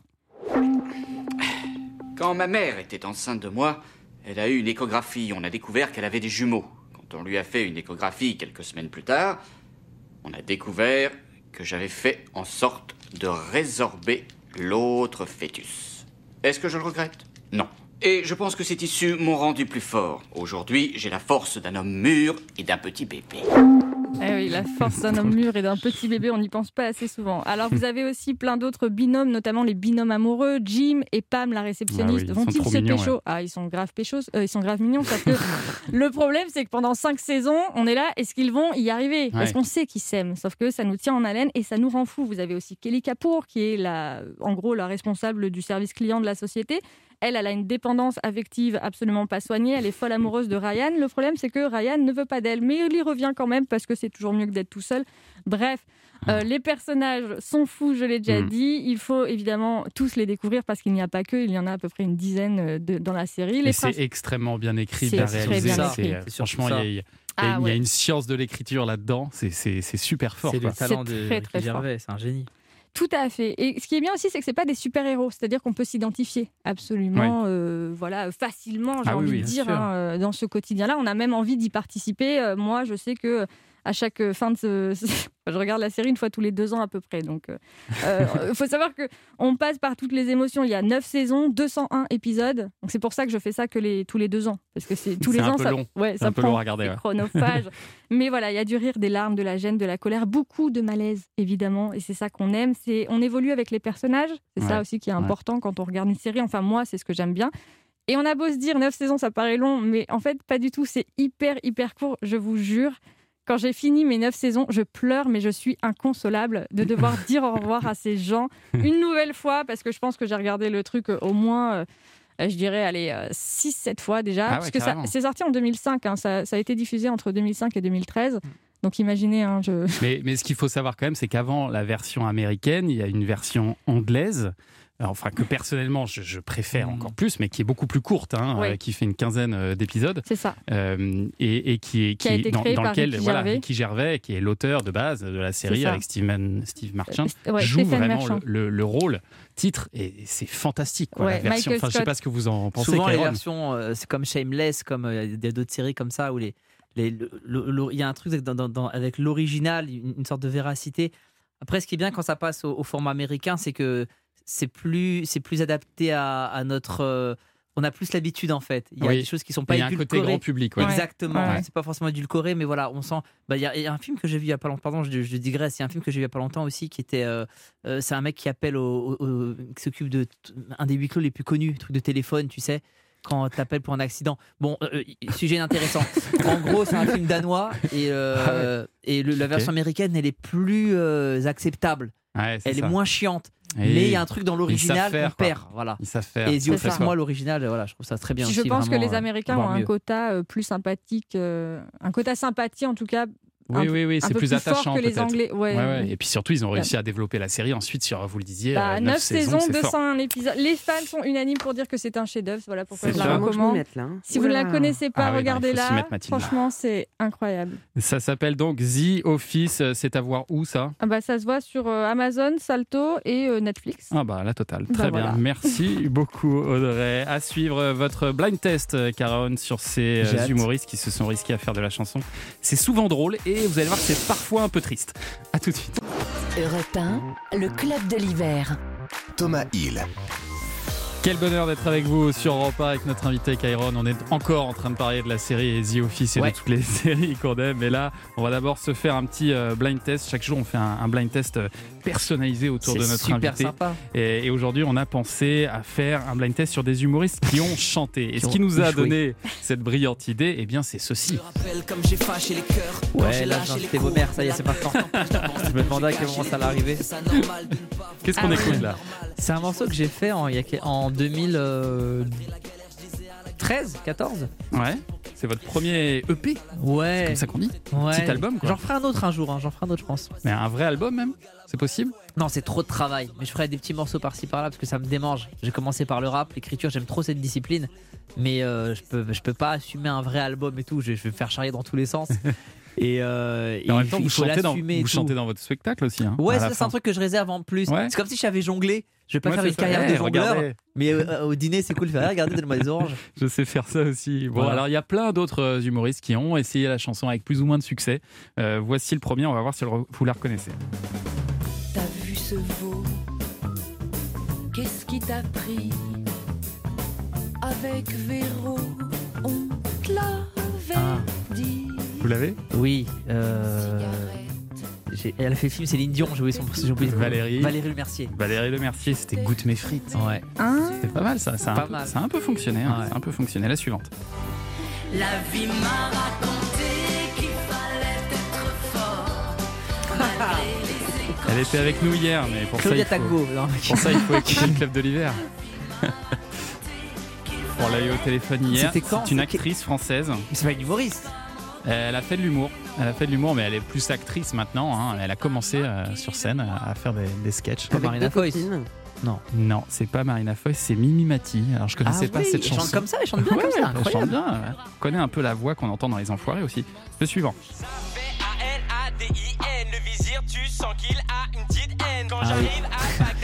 Quand ma mère était enceinte de moi, elle a eu une échographie. On a découvert qu'elle avait des jumeaux. Quand on lui a fait une échographie quelques semaines plus tard, on a découvert que j'avais fait en sorte de résorber l'autre fœtus. Est-ce que je le regrette? Non. Et je pense que ces tissus m'ont rendu plus fort. Aujourd'hui, j'ai la force d'un homme mûr et d'un petit bébé. Eh oui, la force d'un homme mûr et d'un petit bébé, on n'y pense pas assez souvent. Alors, vous avez aussi plein d'autres binômes, notamment les binômes amoureux, Jim et Pam, la réceptionniste. Ah oui, Vont-ils se mignons, pécho ouais. Ah, ils sont grave péchos, euh, ils sont grave mignons parce que le problème, c'est que pendant cinq saisons, on est là, est-ce qu'ils vont y arriver? Parce Ouais. qu'on sait qu'ils s'aiment, sauf que ça nous tient en haleine et ça nous rend fous. Vous avez aussi Kelly Kapoor, qui est la, en gros la responsable du service client de la société. Elle, elle a une dépendance affective absolument pas soignée. Elle est folle amoureuse de Ryan. Le problème, c'est que Ryan ne veut pas d'elle, mais il y revient quand même parce que c'est toujours mieux que d'être tout seul. Bref, Euh, les personnages sont fous, je l'ai déjà Mm. dit. Il faut évidemment tous les découvrir parce qu'il n'y a pas que, il y en a à peu près une dizaine euh, de- dans la série. Les c'est extrêmement bien écrit, C'est bien réalisé. bien C'est, écrit. euh, franchement, il y a, ça. il y a- Ah il y a ouais. une science de l'écriture là-dedans. C'est, c'est, c'est super fort. C'est quoi. le talent C'est de très. Gervais, c'est un génie. Tout à fait. Et ce qui est bien aussi, c'est que c'est pas des super-héros, c'est-à-dire qu'on peut s'identifier absolument, euh, voilà, facilement, j'ai Ah envie oui, de dire, hein, euh, dans ce quotidien-là. On a même envie d'y participer. Euh, moi, je sais que à chaque fin de ce... je regarde la série une fois tous les deux ans à peu près. Donc, il faut savoir que on passe par toutes les émotions. Il y a 9 saisons, 201 épisodes. Donc c'est pour ça que je fais ça que les, tous les deux ans, parce que c'est tous C'est les un ans, peu ça, long. ouais, C'est ça un peu long à regarder, ouais. chronophage. Mais voilà, il y a du rire, des larmes, de la gêne, de la colère, beaucoup de malaise évidemment, et c'est ça qu'on aime. C'est on évolue avec les personnages. C'est ça aussi qui est Ouais. important quand on regarde une série. Enfin moi, c'est ce que j'aime bien. Et on a beau se dire 9 saisons, ça paraît long, mais en fait pas du tout. C'est hyper hyper court, je vous jure. Quand j'ai fini mes 9 saisons, je pleure, mais je suis inconsolable de devoir dire au revoir à ces gens une nouvelle fois, parce que je pense que j'ai regardé le truc euh, au moins, euh, euh, je dirais, allez, 6-7 fois déjà. Ah ouais, parce que ça- c'est sorti en 2005, hein, ça, ça a été diffusé entre 2005 et 2013. Donc imaginez, hein, je... Mais, mais ce qu'il faut savoir quand même, c'est qu'avant la version américaine, il y a une version anglaise. Alors, Enfin, que personnellement, je, je préfère encore plus, mais qui est beaucoup plus courte, hein, Oui. euh, qui fait une quinzaine euh, d'épisodes. c'est ça. Euh, et, et qui est Qui a été dans, lequel Ricky voilà, Gervais. Ricky Gervais, qui est l'auteur de base de la série avec Steven, Steve Martin, Euh, ouais, joue Stephen vraiment le, le- le rôle titre et c'est fantastique. Quoi, Ouais, la version. Michael Enfin, je sais pas ce que vous en pensez. Souvent, les versions, euh, c'est comme Shameless, comme euh, il y a d'autres séries comme ça où les, les- le- le- le- il y a un truc avec, dans- dans- dans- avec l'original, une, une sorte de véracité. Après, ce qui est bien quand ça passe au, au format américain, c'est que c'est plus, c'est plus adapté à, à notre. euh, on a plus l'habitude en fait. Il y a Oui. des choses qui sont pas Il y a un côté édulcorées. grand public. ouais. Exactement. Ouais. C'est pas forcément édulcoré, mais voilà, on sent. Bah, Il y, a- il y a un film que j'ai vu il y a pas longtemps. Pardon, je, je digresse. Il y a un film que j'ai vu il y a pas longtemps aussi qui était. euh, euh, c'est un mec qui appelle au, au- au- qui s'occupe de un des huis clos les plus connus, truc de téléphone, tu sais. Quand t'appelles pour un accident. Bon, euh, sujet intéressant. en gros, c'est un film danois et, euh, et le- la version américaine, elle est plus euh, acceptable. Ouais, Elle ça. est moins chiante. Et mais il y a un truc dans l'original qu'on perd. Voilà. Ils savent faire. Et The Office, moi, l'original, voilà, je trouve ça très bien Je aussi, pense que les euh, Américains ont un mieux. quota euh, plus sympathique, euh, un quota sympathie en tout cas. Oui, oui, oui, c'est plus fort attachant que les peut-être. Anglais. Ouais, ouais. Et puis surtout, ils ont réussi à développer la série ensuite sur, vous le disiez, Bah, euh, 9 neuf saisons, c'est fort. 201 épisodes. Les fans sont unanimes pour dire que c'est un chef-d'œuvre. Voilà pourquoi je la je recommande. là, hein. Si vous ne la connaissez pas, Ah regardez-la. Franchement, c'est incroyable. Ça s'appelle donc The Office. C'est à voir où ça? Ah bah, ça se voit sur euh, Amazon, Salto et euh, Netflix. Ah bah la totale. Bah Très bien. voilà. Merci beaucoup Audrey. À suivre euh, votre blind test, euh, Caron, sur ces euh, humoristes qui se sont risqués à faire de la chanson. C'est souvent drôle et vous allez voir que c'est parfois un peu triste. À tout de suite. Europe 1, le club de l'hiver. Thomas Hill. Quel bonheur d'être avec vous sur Europe 1 avec notre invité Kairon. On est encore en train de parler de la série The Office et Ouais. de toutes les séries qu'on aime. Mais là, on va d'abord se faire un petit euh, blind test. Chaque jour, on fait un, blind test euh, personnalisé autour de notre super invité. sympa. Et, et aujourd'hui, on a pensé à faire un blind test sur des humoristes qui ont chanté. Et ce qui nous a donné cette brillante idée, eh bien, c'est ceci. Comme j'ai fâché les cœurs. Ouais, là, j'ai invité vos mères, ça y est, c'est maintenant. Je me demandais à quel moment ça allait arriver. Qu'est-ce qu'on Ah écoute là? C'est un morceau que j'ai fait en, en 2013, 14 Ouais. C'est votre premier EP Ouais. C'est comme ça qu'on dit Ouais. Petit album, quoi. J'en ferai un autre un jour, hein, j'en ferai un autre, je pense. Mais un vrai album même C'est possible? Non, c'est trop de travail. Mais je ferai des petits morceaux par-ci par-là parce que ça me démange. J'ai commencé par le rap, l'écriture, j'aime trop cette discipline. Mais euh, je, peux, je peux pas assumer un vrai album et tout. Je, je vais me faire charrier dans tous les sens. Et, euh, Et en même il temps, faut- vous, il faut chantez dans, vous chantez dans votre spectacle aussi. hein, Ouais, c'est un truc que je réserve en plus. Ouais. C'est comme si j'avais jonglé. Je vais pas Ouais, faire une ça. carrière Eh, de jongleur, mais euh, au dîner c'est cool de faire. Regardez, donne-moi des oranges. Je sais faire ça aussi. Bon, Voilà. alors il y a plein d'autres euh, humoristes qui ont essayé la chanson avec plus ou moins de succès. Euh, voici le premier, on va voir si vous la reconnaissez. T'as vu ce veau? Qu'est-ce qui t'a pris? Avec Véro, on te l'avait Ah. dit. Vous l'avez? Oui. Euh... Elle a fait le film Céline Dion, j'ai oublié son son- Valérie. Valérie Le Mercier. Valérie Le Mercier, c'était Goûte mes frites. Ouais. C'est pas mal ça, ça a, Pas un, peu- mal. ça a un peu fonctionné. hein, Ouais. Ça a un peu fonctionné. La suivante. La vie m'a raconté qu'il fallait être fort. Elle était avec nous hier, mais pour ça, Claudia il faut, non, mais- pour ça, il faut écouter le club de l'hiver. On l'a eu au téléphone hier. C'était quand C'est une actrice française. C'est pas une humoriste. Elle a fait de l'humour. Elle a fait de l'humour, mais elle est plus actrice maintenant. hein. Elle a commencé euh, sur scène à, à faire des, des sketchs. Pas Marina Foïs. Non. Non, c'est pas Marina Foïs, c'est Mimi Mati. Alors je connaissais Ah pas oui, cette elle chanson. chante comme ça, elle chante bien Ouais, comme ça, elle chante bien. ouais. On connaît un peu la voix qu'on entend dans les Enfoirés aussi. Le suivant. A-L-A-D-I-N, le vizir, tu sens qu'il a une petite haine. Quand Ah oui. j'arrive à Bagdad, y'a Ke-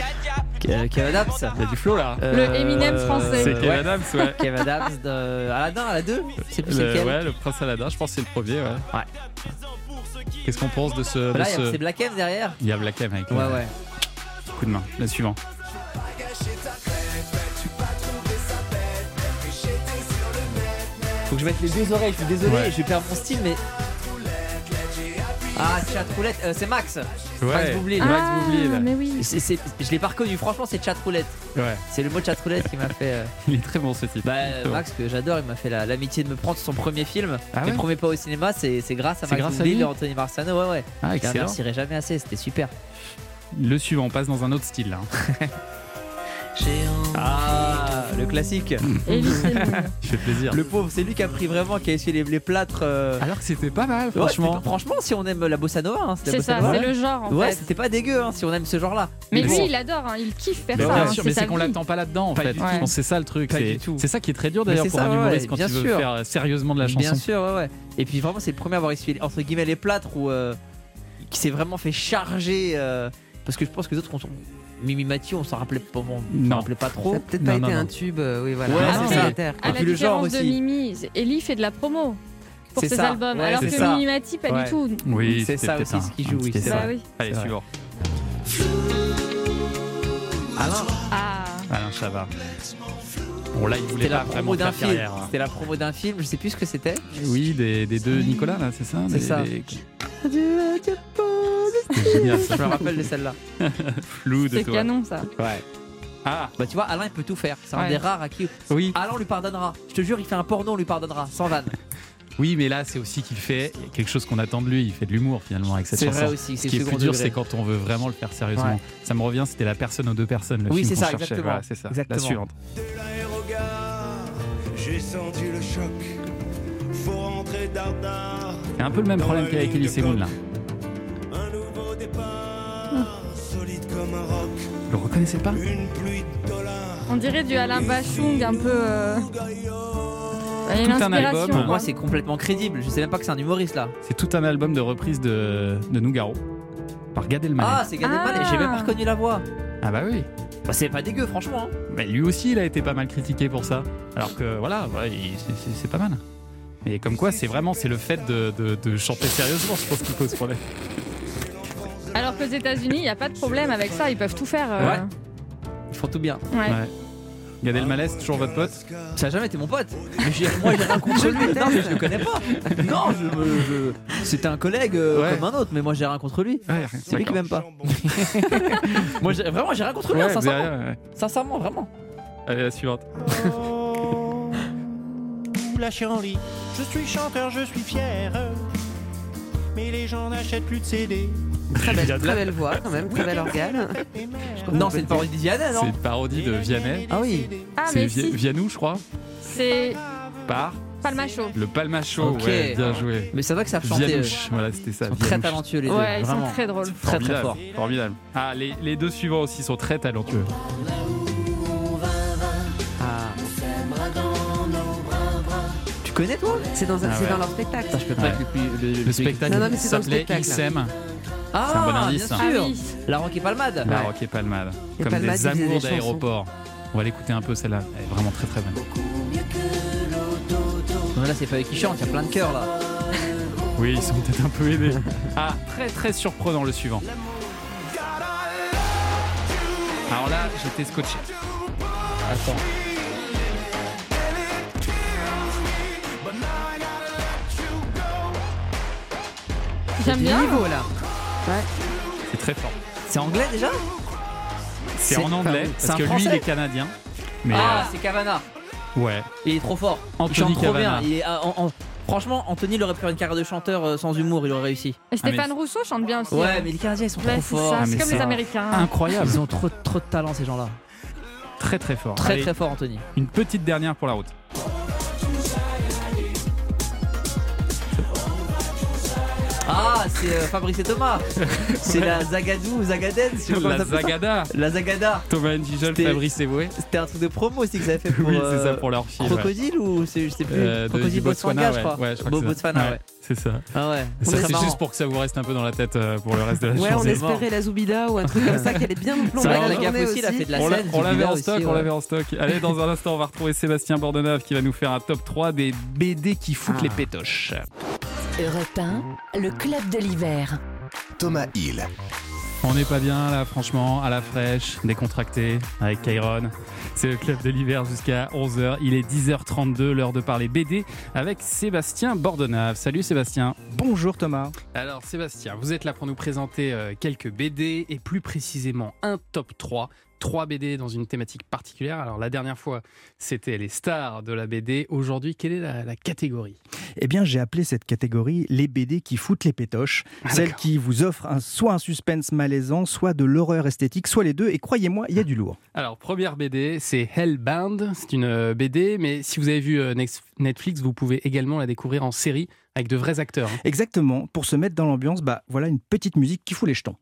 Kev Adams. Il y a du flow là. Le Eminem français. C'est Kev Adams, ouais. Kev Adams de Aladdin à la 2 C'est plus Le, lequel ouais, le prince Aladdin, je pense que c'est le premier. Ouais. Qu'est-ce qu'on pense de ce. Là, il y a- ce- c'est Black M derrière. Il y a Black M avec Ouais, le ouais. coup de main. Le suivant. Faut que je mette les deux oreilles, je suis désolé, Ouais. je vais perdre mon style, mais. Ah, chat roulette, euh, c'est Max. Max Boublil. Max Boublil. Ah, mais oui. C'est- c'est- je l'ai pas reconnu, franchement, c'est chat roulette. Ouais. C'est le mot chat roulette qui m'a fait. euh, Il est très bon ce type. Bah. Max, que j'adore, il m'a fait la- l'amitié de me prendre sur son premier film. Ah Mes ouais premiers pas au cinéma, c'est c'est grâce à C'est Max grâce à Boublil lui et Anthony Marciano. Ouais, ouais. Ah, je les excellent. remercierai jamais assez, c'était super. Le suivant, on passe dans un autre style là. Ah, le classique. Il fait plaisir. Le pauvre, c'est lui qui a pris vraiment, qui a essuyé les, les plâtres. euh, Alors que c'était pas mal, Ouais, franchement. c'était pas- franchement, si on aime la bossa nova, hein, la C'est bossa ça, nova. c'est le genre en Ouais, fait. c'était pas dégueu hein, si on aime ce genre-là. Mais lui, bon. il adore, hein, il kiffe faire Mais ça. bien hein, sûr, mais sa c'est qu'on vie. l'attend pas là-dedans en Pas fait. du Je tout. pense que c'est ça le truc. Pas C'est du tout. c'est ça qui est très dur Mais d'ailleurs c'est pour ça, un ouais, humoriste quand bien veux sûr. faire euh, sérieusement de la chanson. Bien sûr, ouais, ouais. Et puis vraiment, c'est le premier à avoir essuyé entre guillemets les plâtres ou euh, qui s'est vraiment fait charger. euh, parce que je pense que les autres, on s'en- Mimi Mathieu, on s'en rappelait pas, on s'en Non. rappelait pas trop. Ça a peut-être pas non, été non. un tube, euh, oui, voilà. Ouais, c'est ça. À la puis le genre différence de aussi. Mimi, Ellie fait de la promo pour C'est ses ça, albums, ouais, alors c'est que ça. Mimi Mati, pas Ouais. du tout. Oui, C'est c'était ça peut-être aussi un- ce qui un joue, petit oui, c'est essai. Bah oui. Allez, C'est vrai. suivant. Alain, Ah, Alain Chabat. Bon là, il voulait c'était pas la vraiment promo d'un faire film. carrière. hein. C'était la promo d'un film, je sais plus ce que c'était. Oui, des, des deux Nicolas là, c'est ça C'est Des- ça. des- C'était génial ça. Je me rappelle de celle-là. Flou de c'est toi. canon ça. Ouais. Ah, Bah tu vois, Alain il peut tout faire. C'est un Ouais. des rares à qui. oui. Alain on lui pardonnera. Je te jure, il fait un porno, on lui pardonnera, sans vanne. Oui, mais là, c'est aussi qu'il fait quelque chose qu'on attend de lui. Il fait de l'humour finalement avec cette C'est chanson. vrai aussi, Ce c'est qui est second plus dur, degré. c'est quand on veut vraiment le faire sérieusement. Ouais. Ça me revient, c'était la personne aux deux personnes. Le Oui, film c'est qu'on ça, cherchait. exactement. Voilà, c'est ça. Exactement. La suivante. J'ai senti le choc. Faut rentrer dardard. C'est un peu le même problème qu'avec Elise Moon là. Vous le reconnaissez pas Une pluie de dollars. On dirait du Alain Bachung un peu. euh, a Tout un album. Pour moi, c'est complètement crédible. Je sais même pas que c'est un humoriste là. C'est tout un album de reprise de, de Nougaro par Gad Elmaleh. Ah, c'est Gad Ah. Elmaleh. J'ai même pas reconnu la voix. Ah bah oui. Bah, c'est pas dégueu, franchement. hein. Mais lui aussi, il a été pas mal critiqué pour ça. Alors que voilà, il- c'est- pas mal. Et comme quoi, c'est vraiment c'est le fait de, de- de chanter sérieusement, je pense, qui pose problème. Alors qu'aux États-Unis, il n'y a pas de problème avec ça, ils peuvent tout faire. euh. Ouais. Ils font tout bien. Ouais. Ouais. Gad Elmaleh, c'est toujours votre pote Ça a jamais été mon pote. Mais j'ai- moi, j'ai rien contre lui. Non, mais je le connais pas. Non, je, me- je- c'était un collègue euh, Ouais. comme un autre, mais moi, j'ai rien contre lui. Ouais, C'est lui qui m'aime pas. moi, j'ai- vraiment, j'ai rien contre lui, hein, Ouais, sincèrement. derrière, ouais. Sincèrement, vraiment. Allez, la suivante. Lâché en lit. Je suis chanteur, je suis fier. Mais les gens n'achètent plus de CD. Très belle, très belle voix, quand même, très bel organe. Non, c'est une parodie de C'est non une parodie de Vianney. Ah oui. Ah, C'est mais Vi- si, Vianou, je crois, c'est par Palmacho. le Palmacho. Ok. Ouais, bien joué. Mais c'est vrai que ça chantait. euh, Vianouche, voilà, c'était ça. Ils sont très Vianouche. talentueux, les deux. Ouais, ils sont vraiment. très drôles. Très, très Formidable, fort. Formidable. Ah, les, les deux suivants aussi sont très talentueux. Ah. Tu connais, toi? C'est dans, un- Ah c'est ouais. dans leur spectacle. Attends, je peux pas Ouais. être le plus. Le, Le plus- spectacle Non, non, mais c'est dans le s'appelait spectacle. XM, Ah, c'est un bon indice, bien hein. sûr. Ah oui. La Rock et Palmade. La Ouais. Rock et Palmade. Et Comme Palmade, des amours d'aéroport. On va l'écouter un peu celle-là. Elle est vraiment très très bonne. Non, mais là, c'est pas eux qui chantent, il y a plein de chœurs là. Oui, ils sont peut-être un peu aidés. Ah, très très surprenant le suivant. Alors là, j'étais scotché. Attends. J'aime bien. niveau, là. C'est très fort. C'est anglais déjà C'est en anglais, c'est parce un que lui, Français il est canadien. Mais Ah, c'est Cavana. euh, ouais. Il est trop fort. il Anthony chante trop Cavana. bien. Il est, ah, en- en- Franchement, Anthony, il aurait pu faire une carrière de chanteur euh, sans humour, il aurait réussi. Et Stéphane Rousseau chante bien aussi. Ouais, hein. mais les Canadiens, ils sont Ouais, trop c'est forts. ça, Ah, c'est comme c'est les Américains. Incroyable. Ils ont trop, trop de talent, ces gens-là. Très très fort. Très, Allez, très fort, Anthony. Une petite dernière pour la route. Thomas, c'est euh, Fabrice et Thomas. C'est la Zagadou ou Zagaden, je sais pas comment La. Zagada. La Zagada. Thomas C'était- Fabrice Eboué. C'était un truc de promo aussi que ça avait fait pour. Oui, c'est ça, euh, pour leur film, ouais. Crocodile ou c'est, je sais plus. Euh, Crocodile Botswana, je crois. Ouais, je crois Bo-. Botswana, ouais. C'est ça. Ah ouais. Ça, c'est juste pour que ça vous reste un peu dans la tête euh, pour le reste de la Ouais, on journée. espérait la Zoubida ou un truc comme ça qui allait bien nous C'est plonger vrai la que la journée gaffe aussi, il a fait de la on scène. on l'avait en aussi, stock, on l'avait en stock. Allez, dans un instant, on va retrouver Sébastien Bordenave qui va nous faire un top 3 des BD qui foutent Ah. les pétoches. Europe 1, le club de l'hiver. Thomas Hill. On n'est pas bien là, franchement, à la fraîche, décontracté, avec Kairon. C'est le club de l'hiver jusqu'à 11h. Il est 10h32, l'heure de parler BD avec Sébastien Bordenave. Salut Sébastien. Bonjour Thomas. Alors Sébastien, vous êtes là pour nous présenter euh, quelques BD et plus précisément un top 3. Trois BD dans une thématique particulière. Alors la dernière fois, c'était les stars de la BD. Aujourd'hui, quelle est la, la catégorie? Eh bien, j'ai appelé cette catégorie les BD qui foutent les pétoches. Ah, Celles qui vous offrent un- soit un suspense malaisant, soit de l'horreur esthétique, soit les deux. Et croyez-moi, il y a du lourd. Alors, première BD, c'est Hellbound. C'est une euh, BD, mais si vous avez vu euh, Netflix, vous pouvez également la découvrir en série avec de vrais acteurs. hein. Exactement. Pour se mettre dans l'ambiance, bah voilà une petite musique qui fout les jetons.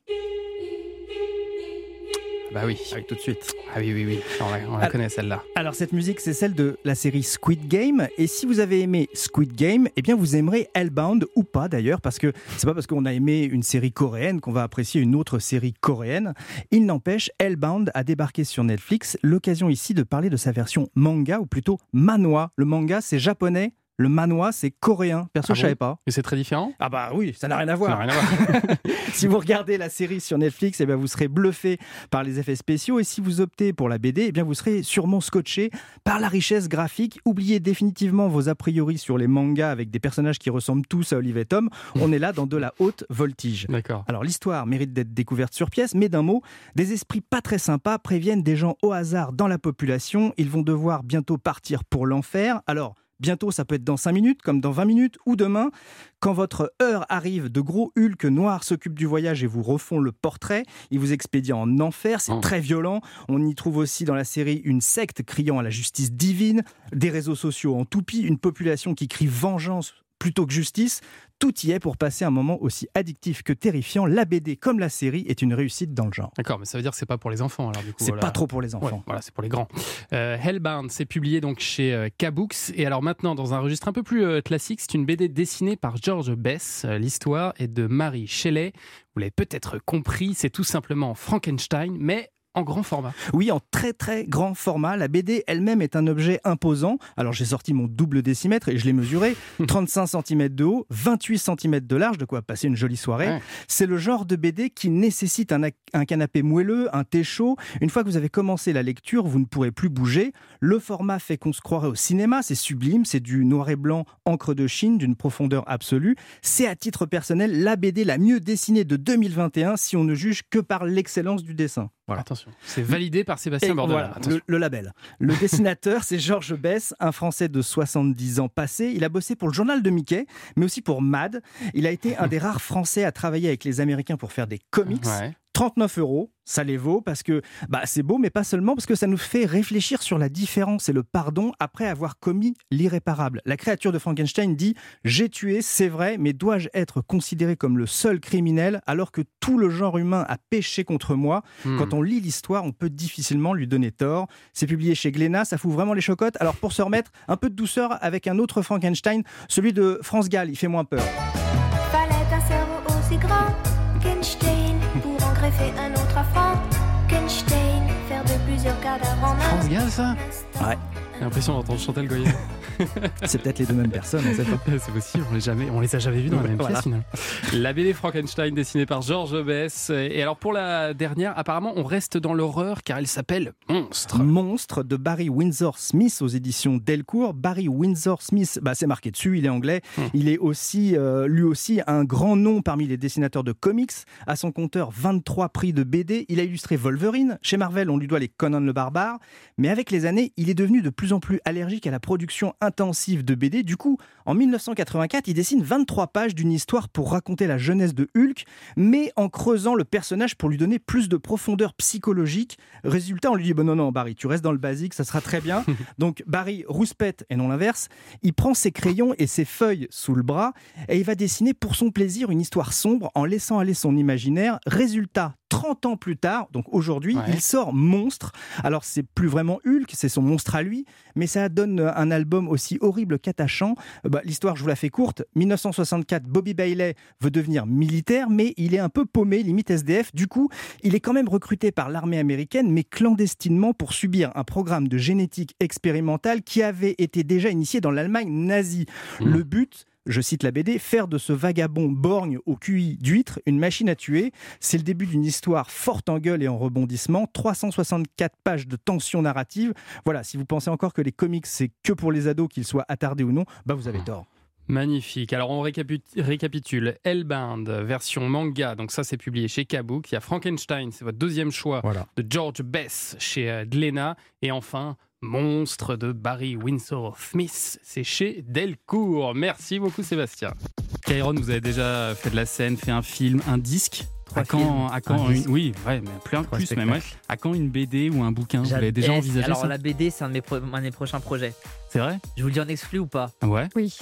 Bah oui. Avec tout de suite. Ah oui, oui, oui. On la, on la Alors- connaît celle-là. Alors cette musique, c'est celle de la série Squid Game. Et si vous avez aimé Squid Game, eh bien vous aimerez Hellbound ou pas d'ailleurs, parce que c'est pas parce qu'on a aimé une série coréenne qu'on va apprécier une autre série coréenne. Il n'empêche, Hellbound a débarqué sur Netflix. L'occasion ici de parler de sa version manga ou plutôt manhwa. Le manga, c'est japonais. Le manhwa, c'est coréen. Perso, Ah je bon savais pas. Et c'est très différent? Ah bah oui, ça n'a rien à voir. n'a rien à voir. si vous regardez la série sur Netflix, eh bien vous serez bluffé par les effets spéciaux. Et si vous optez pour la BD, eh bien vous serez sûrement scotché par la richesse graphique. Oubliez définitivement vos a priori sur les mangas avec des personnages qui ressemblent tous à Olive et Tom. On est là dans de la haute voltige. D'accord. Alors l'histoire mérite d'être découverte sur pièce, mais d'un mot, des esprits pas très sympas préviennent des gens au hasard dans la population. Ils vont devoir bientôt partir pour l'enfer. Alors bientôt, ça peut être dans 5 minutes, comme dans 20 minutes, ou demain. Quand votre heure arrive, de gros hulks noirs s'occupent du voyage et vous refont le portrait. Ils vous expédient en enfer, c'est Oh. très violent. On y trouve aussi dans la série une secte criant à la justice divine, des réseaux sociaux en toupie, une population qui crie vengeance plutôt que justice. Tout y est pour passer un moment aussi addictif que terrifiant. La BD, comme la série, est une réussite dans le genre. D'accord, mais ça veut dire que c'est pas pour les enfants alors du coup. C'est voilà. pas trop pour les enfants. Ouais, voilà, c'est pour les grands. Euh, Hellbound, c'est publié donc chez euh, K-Books. Et alors maintenant, dans un registre un peu plus euh, classique, c'est une BD dessinée par George Bess. Euh, L'histoire est de Mary Shelley. Vous l'avez peut-être compris, c'est tout simplement Frankenstein, mais en grand format. Oui, en très très grand format. La BD elle-même est un objet imposant. Alors j'ai sorti mon double décimètre et je l'ai mesuré. 35 cm de haut, 28 cm de large, de quoi passer une jolie soirée. Ouais. C'est le genre de BD qui nécessite un, un canapé moelleux, un thé chaud. Une fois que vous avez commencé la lecture, vous ne pourrez plus bouger. Le format fait qu'on se croirait au cinéma. C'est sublime, c'est du noir et blanc, encre de Chine, d'une profondeur absolue. C'est à titre personnel la BD la mieux dessinée de 2021 si on ne juge que par l'excellence du dessin. Voilà. Attention, c'est validé par Sébastien voilà, le, le label. Le dessinateur, c'est Georges Bess, un Français de 70 ans passé. Il a bossé pour le journal de Mickey, mais aussi pour Mad. Il a été un des rares Français à travailler avec les Américains pour faire des comics. Ouais. 39 euros, ça les vaut parce que bah, c'est beau, mais pas seulement parce que ça nous fait réfléchir sur la différence et le pardon après avoir commis l'irréparable. La créature de Frankenstein dit J'ai tué, c'est vrai, mais dois-je être considéré comme le seul criminel alors que tout le genre humain a péché contre moi? Hmm. Quand on lit l'histoire, on peut difficilement lui donner tort. C'est publié chez Glénat, ça fout vraiment les chocottes. Alors pour se remettre, un peu de douceur avec un autre Frankenstein, celui de France Gall, il fait moins peur. Fallait un cerveau aussi grand qu'Einstein greffer un autre à Frankenstein, faire de plusieurs cadavres en un. Gall, ça Ouais. J'ai l'impression d'entendre Chantal Goya. C'est peut-être les deux mêmes personnes, on sait pas. C'est possible, on les, jamais, on les a jamais vus dans la même Voilà. pièce finalement. La BD Frankenstein dessinée par Georges Bess. Et alors pour la dernière, apparemment on reste dans l'horreur car elle s'appelle Monstre. Monstre de Barry Windsor Smith aux éditions Delcourt. Barry Windsor Smith, bah, c'est marqué dessus, il est anglais. Il est aussi, euh, lui aussi, un grand nom parmi les dessinateurs de comics. À son compteur, 23 prix de BD. Il a illustré Wolverine. Chez Marvel, on lui doit les Conan le Barbare. Mais avec les années, il est devenu de plus en plus allergique à la production intensive de BD. Du coup, en 1984, il dessine 23 pages d'une histoire pour raconter la jeunesse de Hulk, mais en creusant le personnage pour lui donner plus de profondeur psychologique. Résultat, on lui dit bon, non, non, Barry, tu restes dans le basique, ça sera très bien. Donc, Barry rouspète et non l'inverse. Il prend ses crayons et ses feuilles sous le bras et il va dessiner pour son plaisir une histoire sombre en laissant aller son imaginaire. Résultat, 30 ans plus tard, donc aujourd'hui, Ouais. il sort Monstre. Alors c'est plus vraiment Hulk, c'est son monstre à lui, mais ça donne un album aussi horrible qu'attachant. Euh, bah, L'histoire, je vous la fais courte. 1964, Bobby Bailey veut devenir militaire, mais il est un peu paumé, limite SDF. Du coup, il est quand même recruté par l'armée américaine, mais clandestinement pour subir un programme de génétique expérimentale qui avait été déjà initié dans l'Allemagne nazie. Le but je cite la BD, faire de ce vagabond borgne au QI d'huître une machine à tuer. C'est le début d'une histoire forte en gueule et en rebondissement. 364 pages de tension narrative. Voilà, si vous pensez encore que les comics, c'est que pour les ados, qu'ils soient attardés ou non, bah vous avez tort. Magnifique. Alors on récapi- récapitule. Hellbound, version manga, donc ça c'est publié chez Kabook. Il y a Frankenstein, c'est votre deuxième choix de George Bess chez euh, Glénat. Et enfin, Monstre de Barry Windsor Smith, c'est chez Delcourt. Merci beaucoup Sébastien. Kairon, vous avez déjà fait de la scène, fait un film, un disque Trois à quand, films, à quand un une, oui, ouais, mais plein Trois plus, même, ouais. À quand une BD ou un bouquin Vous l'avez déjà envisagé Alors ça la BD, c'est un de mes, pro- un de mes prochains projets. C'est vrai Je vous le dis en exclu ou pas Ouais. Oui.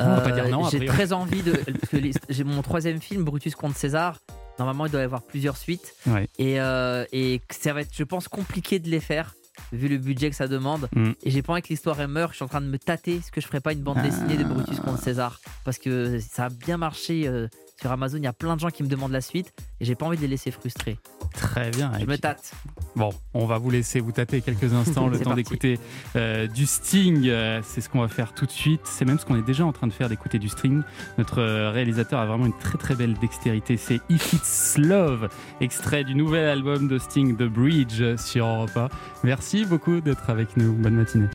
On va pas dire non, a J'ai très envie de. J'ai mon troisième film, Brutus contre César. Normalement, il doit y avoir plusieurs suites. Ouais. Et, euh, et ça va être, je pense, compliqué de les faire, vu le budget que ça demande. Mm. Et j'ai pas envie que l'histoire elle meure. Je suis en train de me tâter. Est-ce que je ferais pas une bande Ah. dessinée de Brutus contre César Parce que ça a bien marché euh, sur Amazon. Il y a plein de gens qui me demandent la suite. Et j'ai pas envie de les laisser frustrés. Très bien. Je me tâte. Bon, on va vous laisser vous tâter quelques instants, le temps d'écouter euh, du Sting. Euh, c'est ce qu'on va faire tout de suite. C'est même ce qu'on est déjà en train de faire, d'écouter du Sting. Notre euh, réalisateur a vraiment une très très belle dextérité. C'est If It's Love, extrait du nouvel album de Sting, The Bridge, sur Europe 1. Merci beaucoup d'être avec nous. Bonne matinée.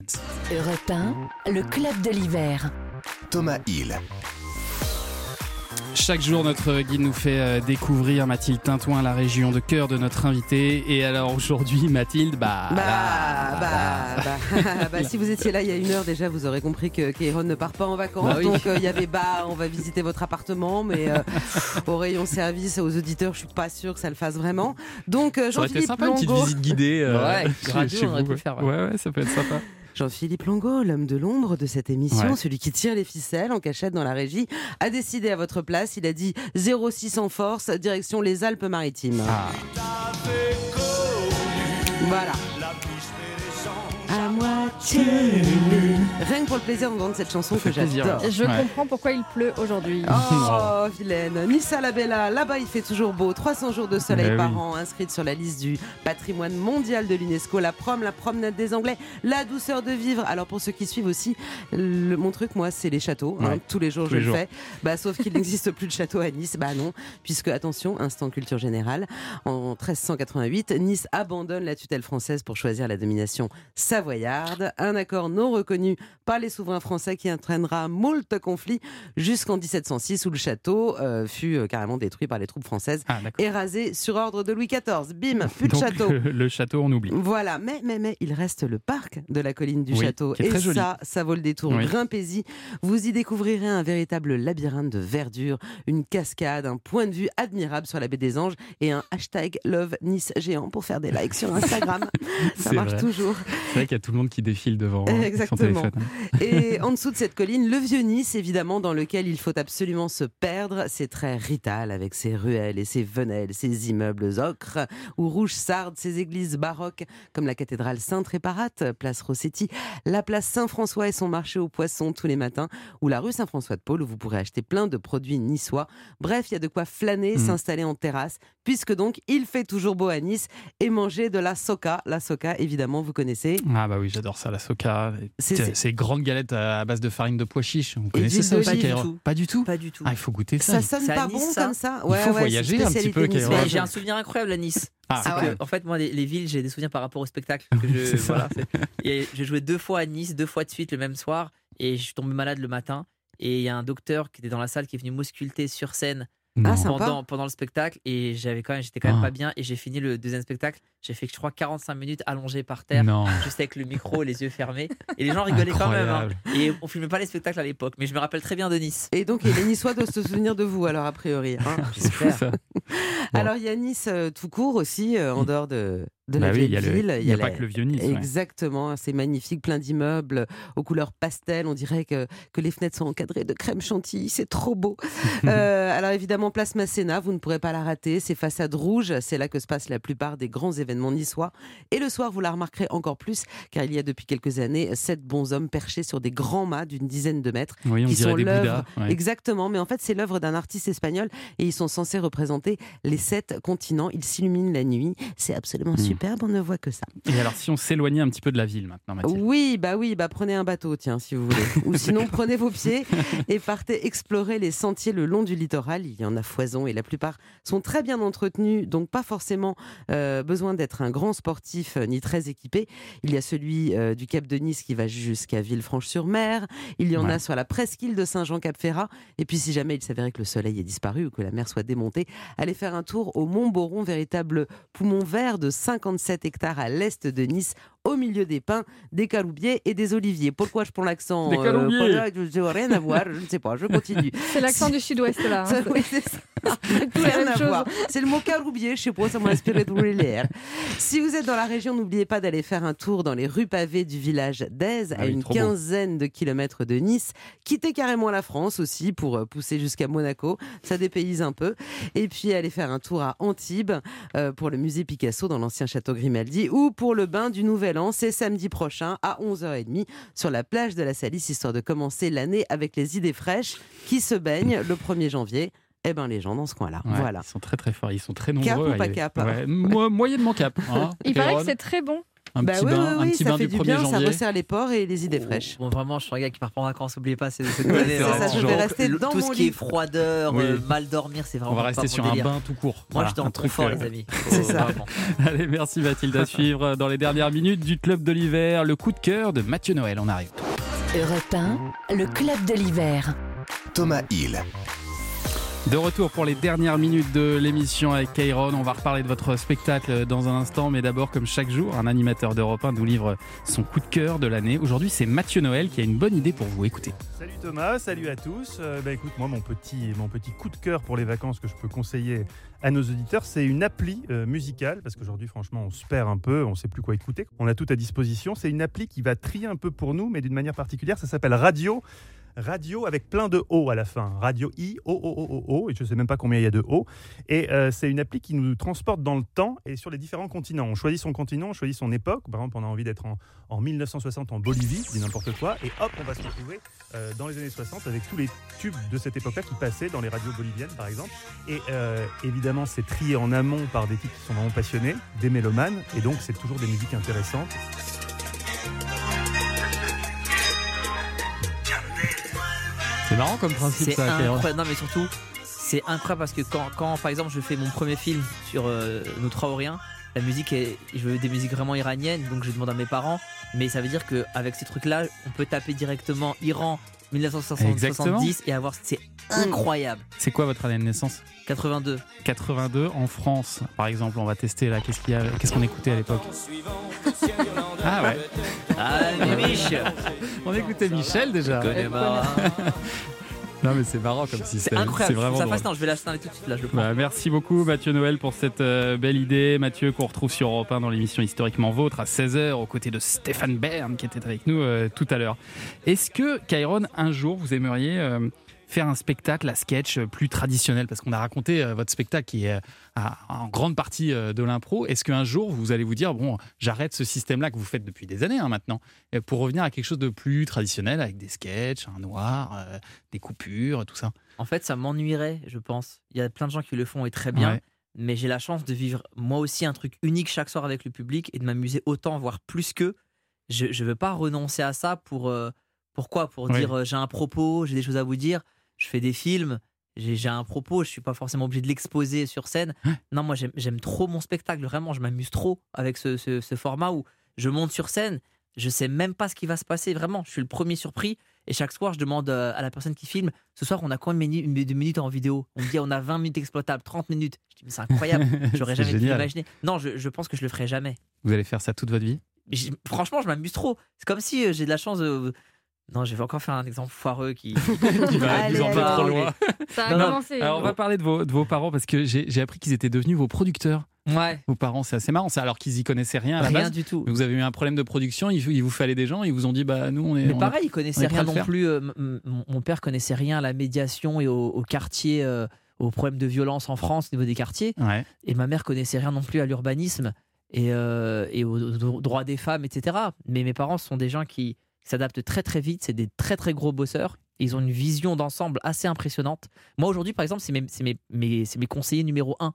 Europe 1, le club de l'hiver. Thomas Hill. Chaque jour, notre guide nous fait euh, découvrir Mathilde Tintouin, la région de cœur de notre invité. Et alors aujourd'hui, Mathilde, bah. Bah, bah, bah, bah, si vous étiez là il y a une heure déjà, vous aurez compris que Kéron ne part pas en vacances. Bah oui. Donc euh, il y avait bah, on va visiter votre appartement, mais euh, au rayon service aux auditeurs, je suis pas sûre que ça le fasse vraiment. Donc euh, Ça aurait été Jean-Philippe sympa une petite Longo. visite guidée. euh, Ouais, chez- radio, chez on aurait vous, pu ouais. faire, ouais. Ouais, ouais, ça peut être sympa. Jean-Philippe Longo, l'homme de l'ombre de cette émission, Ouais. celui qui tire les ficelles en cachette dans la régie, a décidé à votre place. Il a dit 06 en force, direction les Alpes-Maritimes. Ah. Voilà. Rien que pour le plaisir d'entendre cette chanson que j'adore. Je comprends pourquoi il pleut aujourd'hui. Oh, vilaine. Nissa la Bella, là-bas il fait toujours beau. 300 jours de soleil Ben par oui. an, inscrite sur la liste du patrimoine mondial de l'UNESCO. La prom, la promenade des Anglais, la douceur de vivre. Alors pour ceux qui suivent aussi, le- mon truc, moi, c'est les châteaux. hein. Tous les jours, Tous je les le jours. fais. Bah, sauf qu'il n'existe plus de château à Nice. Bah non, puisque, attention, instant culture générale, en 1388, Nice abandonne la tutelle française pour choisir la domination savoyarde. Un accord non reconnu par les souverains français qui entraînera moult conflits jusqu'en 1706 où le château euh, fut euh, carrément détruit par les troupes françaises Ah, et rasé sur ordre de Louis XIV. Bim, plus de Donc, château. Le, le château, on oublie. Voilà, mais, mais, mais il reste le parc de la colline du Oui, château. Et joli. ça, ça vaut le détour. Oui. Grimpez-y. Vous y découvrirez un véritable labyrinthe de verdure, une cascade, un point de vue admirable sur la baie des Anges et un hashtag Love Nice géant pour faire des likes sur Instagram. ça marche vrai. toujours. C'est vrai qu'il y a tout le monde qui défile devant euh, son Exactement. téléphone. Et en dessous de cette colline, le vieux Nice, évidemment, dans lequel il faut absolument se perdre. C'est très rital avec ses ruelles et ses venelles, ses immeubles ocre ou rouge sarde, ses églises baroques comme la cathédrale Sainte-Réparate, place Rossetti, la place Saint-François et son marché aux poissons tous les matins, ou la rue Saint-François de Paul où vous pourrez acheter plein de produits niçois. Bref, il y a de quoi flâner, Mm. s'installer en terrasse, puisque donc il fait toujours beau à Nice et manger de la soca. La soca, évidemment, vous connaissez. Ah bah oui, j'adore ça, la soca. Ces grandes galettes à base de farine de pois chiches. Vous connaissez ça aussi, Pas du tout. Pas du tout. Ah, il faut goûter ça. Ça sonne pas bon ça comme ça Il faut voyager un petit peu, j'ai un souvenir incroyable à Nice. Ah, ah que. En fait, moi, les, les villes, j'ai des souvenirs par rapport au spectacle. Que je, C'est ça. voilà, et j'ai joué deux fois à Nice, deux fois de suite le même soir, et je suis tombé malade le matin. Et il y a un docteur qui était dans la salle qui est venu m'ausculter sur scène Ah, pendant, pendant le spectacle et j'avais quand même j'étais quand même Ah. pas bien et j'ai fini le deuxième spectacle j'ai fait je crois 45 minutes allongé par terre Non. juste avec le micro les yeux fermés et les gens rigolaient quand même hein. Incroyable. et on filmait pas les spectacles à l'époque mais je me rappelle très bien de Nice Et donc, les Niçois doivent se souvenir de vous, alors, a priori. hein. Ça. Alors, il y a Nice euh, tout court aussi, euh, en dehors de, de Bah la oui, vieille ville. il y a pas que le vieux Nice, ouais. Exactement, c'est magnifique, plein d'immeubles aux couleurs pastel. On dirait que, que les fenêtres sont encadrées de crème chantilly, c'est trop beau. Euh, alors, évidemment, place Masséna, vous ne pourrez pas la rater. Ces façades rouges, c'est là que se passent la plupart des grands événements niçois. Et le soir, vous la remarquerez encore plus, car il y a depuis quelques années sept bons hommes perchés sur des grands mâts d'une dizaine de mètres, Oui, qui sont l'œuvre. Ouais. Exactement, mais en fait, c'est l'œuvre d'un artiste espagnol et ils sont censés représenter les sept continents. Ils s'illuminent la nuit. C'est absolument Hmm. Superbe, on ne voit que ça. Et alors, si on s'éloignait un petit peu de la ville maintenant, Mathilde? Oui, bah oui, bah prenez un bateau, tiens, si vous voulez. Ou sinon, prenez vos pieds et partez explorer les sentiers le long du littoral. Il y en a foison et la plupart sont très bien entretenus, donc pas forcément euh, besoin d'être un grand sportif euh, ni très équipé. Il y a celui euh, du Cap de Nice qui va jusqu'à Villefranche-sur-Mer. Il y en Ouais. a sur la presqu'île de Saint-Jean-Cap-Ferrat. Et puis, si jamais il s'avérait que le soleil est disparu ou que la mer soit démontée, allez faire un tour au Mont Boron, véritable poumon vert de 57 hectares à l'est de Nice, au milieu des pins, des caroubiers et des oliviers. Pourquoi je prends l'accent Des caroubiers. euh, Je je- rien à voir, je ne sais pas, je continue. C'est l'accent du sud-ouest là. hein. Ça, oui, c'est ça. Rien à voir. C'est le mot caroubier, je sais pas, ça m'a inspiré de l'air. Si vous êtes dans la région, n'oubliez pas d'aller faire un tour dans les rues pavées du village d'Aise, Ah à oui, une trop beau. quinzaine de kilomètres de Nice. Quittez carrément la France aussi pour euh, pousser jusqu'à Monaco, ça dépayse un peu. Et puis aller faire un tour à Antibes euh, pour le musée Picasso dans l'ancien château Grimaldi ou pour le bain du Nouvel An, c'est samedi prochain à 11h30 sur la plage de la Salisse, histoire de commencer l'année avec les idées fraîches qui se baignent le 1er janvier. Eh ben les gens dans ce coin-là. Ouais, voilà. Ils sont très très forts, ils sont très Cap nombreux. ou pas cap Ouais, mo- Moyennement cap. hein, Il paraît que c'est très bon. Un Bah petit oui, bain, oui, un petit bain du du 1er bien, ça janvier. resserre les porcs et les idées fraîches. Bon, vraiment, je suis un gars qui part pas en vacances, n'oubliez pas, c'est cette année, ça, je vais rester dans Tout mon ce qui lit. est froideur, Oui. euh, mal dormir, c'est vraiment On va rester sur un bain tout court. Moi, Voilà, je truc, confort, euh, les amis. C'est ça. vraiment. Allez, merci Mathilde. À suivre dans les dernières minutes du Club de l'hiver, le coup de cœur de Mathieu Noël. On arrive. Europe 1, le club de l'hiver. Thomas Hill. De retour pour les dernières minutes de l'émission avec Kairon. On va reparler de votre spectacle dans un instant, mais d'abord, comme chaque jour, un animateur d'Europe 1 nous livre son coup de cœur de l'année. Aujourd'hui, c'est Mathieu Noël qui a une bonne idée pour vous. Écoutez. Salut Thomas, salut à tous. Euh, bah écoute, moi mon petit, mon petit coup de cœur pour les vacances que je peux conseiller à nos auditeurs, c'est une appli euh, musicale parce qu'aujourd'hui franchement on se perd un peu, on sait plus quoi écouter. On a tout à disposition. C'est une appli qui va trier un peu pour nous, mais d'une manière particulière. Ça s'appelle Radio. Radio avec plein de O à la fin. Radio I, O, O, O, O, O. Et je sais même pas combien il y a de O. Et euh, c'est une appli qui nous transporte dans le temps et sur les différents continents. On choisit son continent, on choisit son époque. Par exemple, on a envie d'être en, en 1960 en Bolivie, dis n'importe quoi. Et hop, on va se retrouver euh, dans les années 60 avec tous les tubes de cette époque-là qui passaient dans les radios boliviennes, par exemple. Et euh, évidemment, c'est trié en amont par des types qui sont vraiment passionnés, des mélomanes. Et donc, c'est toujours des musiques intéressantes. C'est marrant comme principe, ça, incroyable. Non, mais surtout, c'est incroyable parce que quand, quand, par exemple, je fais mon premier film sur euh, nos trois Oriens, la musique est. Je veux des musiques vraiment iraniennes, donc je demande à mes parents. Mais ça veut dire qu'avec ces trucs-là, on peut taper directement Iran 1970 Exactement. et avoir. C'est incroyable. C'est quoi votre année de naissance 82. 82 en France, par exemple. On va tester là. Qu'est-ce qu'il y a Qu'est-ce qu'on écoutait à l'époque Ah ouais. Ah, Mich On écoutait Michel déjà. Non mais c'est marrant comme système. C'est incroyable. vraiment ça fascinant. Je vais l'installer tout de suite là. Je le prends. Bah, merci beaucoup Mathieu Noël pour cette euh, belle idée. Mathieu qu'on retrouve sur Europe 1 dans l'émission Historiquement Vôtre à 16h aux côtés de Stéphane Bern qui était avec nous euh, tout à l'heure. Est-ce que Kairon, un jour, vous aimeriez euh, faire un spectacle à sketch plus traditionnel Parce qu'on a raconté euh, votre spectacle qui est euh, en grande partie euh, de l'impro. Est-ce qu'un jour, vous allez vous dire, bon, j'arrête ce système-là que vous faites depuis des années hein, maintenant, pour revenir à quelque chose de plus traditionnel avec des sketchs, un noir, euh, des coupures, tout ça? En fait, ça m'ennuierait, je pense. Il y a plein de gens qui le font et très bien. Ouais. Mais j'ai la chance de vivre moi aussi un truc unique chaque soir avec le public et de m'amuser autant, voire plus qu'eux. Je ne veux pas renoncer à ça pour. euh, pourquoi? Pour dire euh, j'ai un propos, j'ai des choses à vous dire, je fais des films, j'ai un propos, je suis pas forcément obligé de l'exposer sur scène. Non, moi j'aime- trop mon spectacle, vraiment, je m'amuse trop avec ce, ce- ce format où je monte sur scène, je sais même pas ce qui va se passer, vraiment, je suis le premier surpris Et chaque soir, je demande euh, à la personne qui filme ce soir, on a combien de minutes, de minutes en vidéo? On me dit on a 20 minutes exploitables, 30 minutes. Je dis mais c'est incroyable, j'aurais jamais pu l'imaginer. Non, je, je pense que je le ferai jamais. Vous allez faire ça toute votre vie? Franchement, je m'amuse trop. C'est comme si euh, j'ai de la chance de. Non, je vais encore faire un exemple foireux qui. Qui va nous emmener trop loin. Ça a Non, non. commencé. Alors, on va parler de vos, de vos parents parce que j'ai j'ai appris qu'ils étaient devenus vos producteurs. Ouais. Vos parents, c'est assez marrant. ça, alors qu'ils y connaissaient rien à la Rien base. du tout. Vous avez eu un problème de production, il vous, il vous fallait des gens, ils vous ont dit bah nous on est. Mais on pareil, ils on connaissaient rien non plus. euh, mon- mon père connaissait rien à la médiation et au, au quartier, euh, aux problèmes de violence en France au niveau des quartiers. Ouais. Et ma mère connaissait rien non plus à l'urbanisme et, euh, et aux, aux droits des femmes, etc. Mais mes parents sont des gens qui s'adaptent très très vite. C'est des très très gros bosseurs. Ils ont une vision d'ensemble assez impressionnante. Moi aujourd'hui, par exemple, c'est mes, mes, mes- mes conseillers numéro un.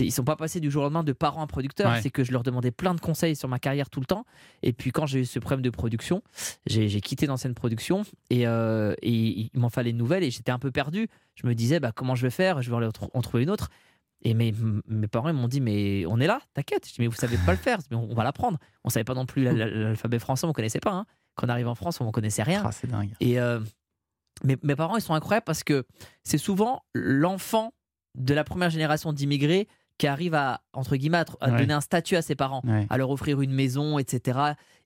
Ils sont pas passés du jour au lendemain de parents à producteurs. Ouais. C'est que je leur demandais plein de conseils sur ma carrière tout le temps. Et puis quand j'ai eu ce problème de production, j'ai quitté l'ancienne production et, euh, et il m'en fallait une nouvelle et j'étais un peu perdu. Je me disais bah, comment je vais faire? Je vais en tr- en trouver une autre. Et mes, mes parents ils m'ont dit mais on est là, t'inquiète. Je dis mais vous savez pas le faire, mais on on va l'apprendre. On savait pas non plus la- la- l'alphabet français, on connaissait pas. hein. Quand on arrive en France, on ne connaissait rien. Ah, c'est dingue. Et euh, mes, mes parents, ils sont incroyables parce que c'est souvent l'enfant de la première génération d'immigrés qui arrive à, entre guillemets, à, Ouais. donner un statut à ses parents, Ouais. à leur offrir une maison, etc.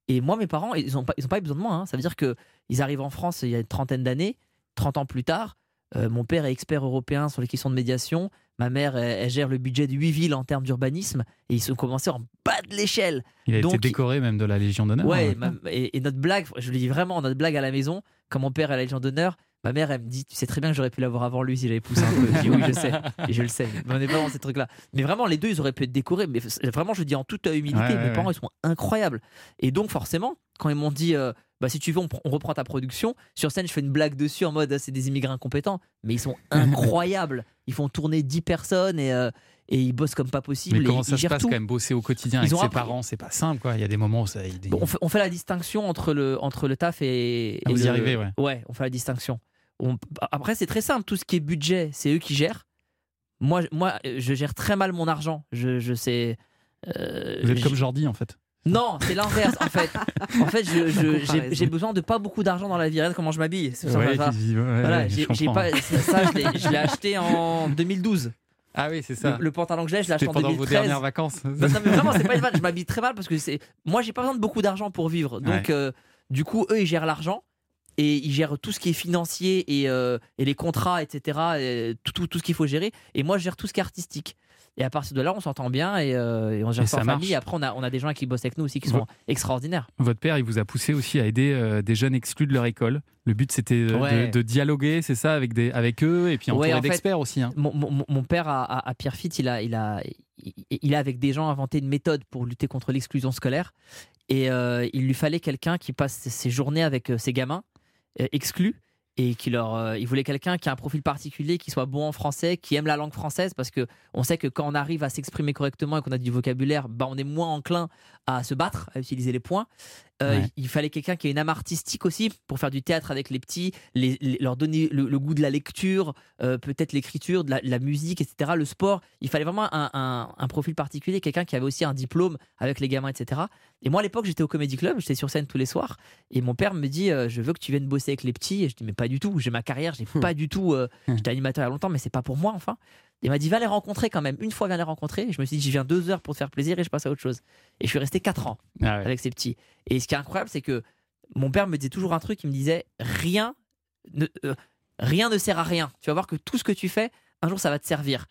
Et moi, mes parents, ils n'ont pas, ils ont pas eu besoin de moi. hein. Ça veut dire qu'ils arrivent en France il y a une trentaine d'années, 30 ans plus tard. Euh, mon père est expert européen sur les questions de médiation. Ma mère, elle, elle gère le budget de 8 villes en termes d'urbanisme. Et ils sont commencés en bas de l'échelle. Il a été Donc, décoré même de la Légion d'honneur. Ouais, hein. ma- et, et notre blague, je le dis vraiment, notre blague à la maison, quand mon père est à la Légion d'honneur, ma mère, elle me dit Tu sais très bien que j'aurais pu l'avoir avant lui si j'avais poussé un peu. Je dis Oui, je sais, et je le sais. Mais on est pas dans ces trucs-là. Mais vraiment, les deux, ils auraient pu être décorés. Mais vraiment, je dis en toute humilité, Ouais, mes ouais, parents, ouais. ils sont incroyables. Et donc, forcément, quand ils m'ont dit euh, bah, Si tu veux, on, pr- on reprend ta production, sur scène, je fais une blague dessus en mode C'est des immigrés incompétents. Mais ils sont incroyables. Ils font tourner 10 personnes et, euh, et ils bossent comme pas possible. Mais et comment ils ça se passe tout. quand même bosser au quotidien Ils avec ses appris. parents C'est pas simple quoi. Il y a des moments où ça. Bon, on, fait, on fait la distinction entre le, entre le taf et. Ah, et vous y arrivez, ouais. Ouais, on fait la distinction. On- après, c'est très simple. Tout ce qui est budget, c'est eux qui gèrent. Moi, je- moi, je gère très mal mon argent. Je, je sais. euh, Vous êtes je- comme Jordi en fait. Non, c'est l'inverse en fait. En fait, je- je- j'ai besoin de pas beaucoup d'argent dans la vie. Regarde comment je m'habille. C'est ça, Ouais, ça. qui se dit, ouais, ouais, Voilà, ouais, j'ai je j'ai comprends. pas. Ça, ça, je l'ai- je l'ai acheté en 2012. Ah oui, c'est ça. Le, pantalon que j'ai, je l'ai acheté en pendant vos 2013. dernières vacances. Non, non, mais vraiment, c'est pas une vanne. Je m'habille très mal parce que c'est. Moi, j'ai pas besoin de beaucoup d'argent pour vivre. Donc, Ouais. euh, du coup, eux, ils gèrent l'argent et ils gèrent tout ce qui est financier et, euh, et les contrats, etc. et tout, tout, tout ce qu'il faut gérer. Et moi, je gère tout ce qui est artistique. Et à partir de là, on s'entend bien et, euh, et on gère Et ça en ça famille. après, on a, on a des gens qui bossent avec nous aussi qui sont extraordinaires. Votre père, il vous a poussé aussi à aider euh, des jeunes exclus de leur école. Le but, c'était euh, de, Ouais. de dialoguer, c'est ça, avec, des, avec eux, et puis Ouais, entouré en fait, d'experts aussi. hein. Mon, mon- mon père à, à, à Pierrefitte, il a, il, a, il, a avec des gens inventé une méthode pour lutter contre l'exclusion scolaire. Et euh, il lui fallait quelqu'un qui passe ses journées avec ses gamins exclus. Et qui leur, euh, il voulait quelqu'un qui a un profil particulier, qui soit bon en français, qui aime la langue française, parce que on sait que quand on arrive à s'exprimer correctement et qu'on a du vocabulaire, bah on est moins enclin à se battre, à utiliser les points. Euh, Ouais. Il fallait quelqu'un qui ait une âme artistique aussi pour faire du théâtre avec les petits, les- les- leur donner le, le goût de la lecture, euh, peut-être l'écriture, de la, musique, etc. Le sport. Il fallait vraiment un, un- un profil particulier, quelqu'un qui avait aussi un diplôme avec les gamins, etc. Et moi à l'époque j'étais au Comedy Club, j'étais sur scène tous les soirs, et mon père me dit euh, je veux que tu viennes bosser avec les petits. Et je dis mais pas du tout, j'ai ma carrière, j'ai pas du tout. euh, j'étais animateur il y a longtemps, mais c'est pas pour moi enfin. Il m'a dit va les rencontrer quand même. Une fois viens les rencontrer. Et je me suis dit j'y viens deux heures pour te faire plaisir et je passe à autre chose. Et je suis resté quatre ans Ah ouais. avec ces petits. Et ce qui est incroyable, c'est que mon père me disait toujours un truc, il me disait rien ne, euh, rien ne sert à rien. Tu vas voir que tout ce que tu fais, un jour, ça va te servir.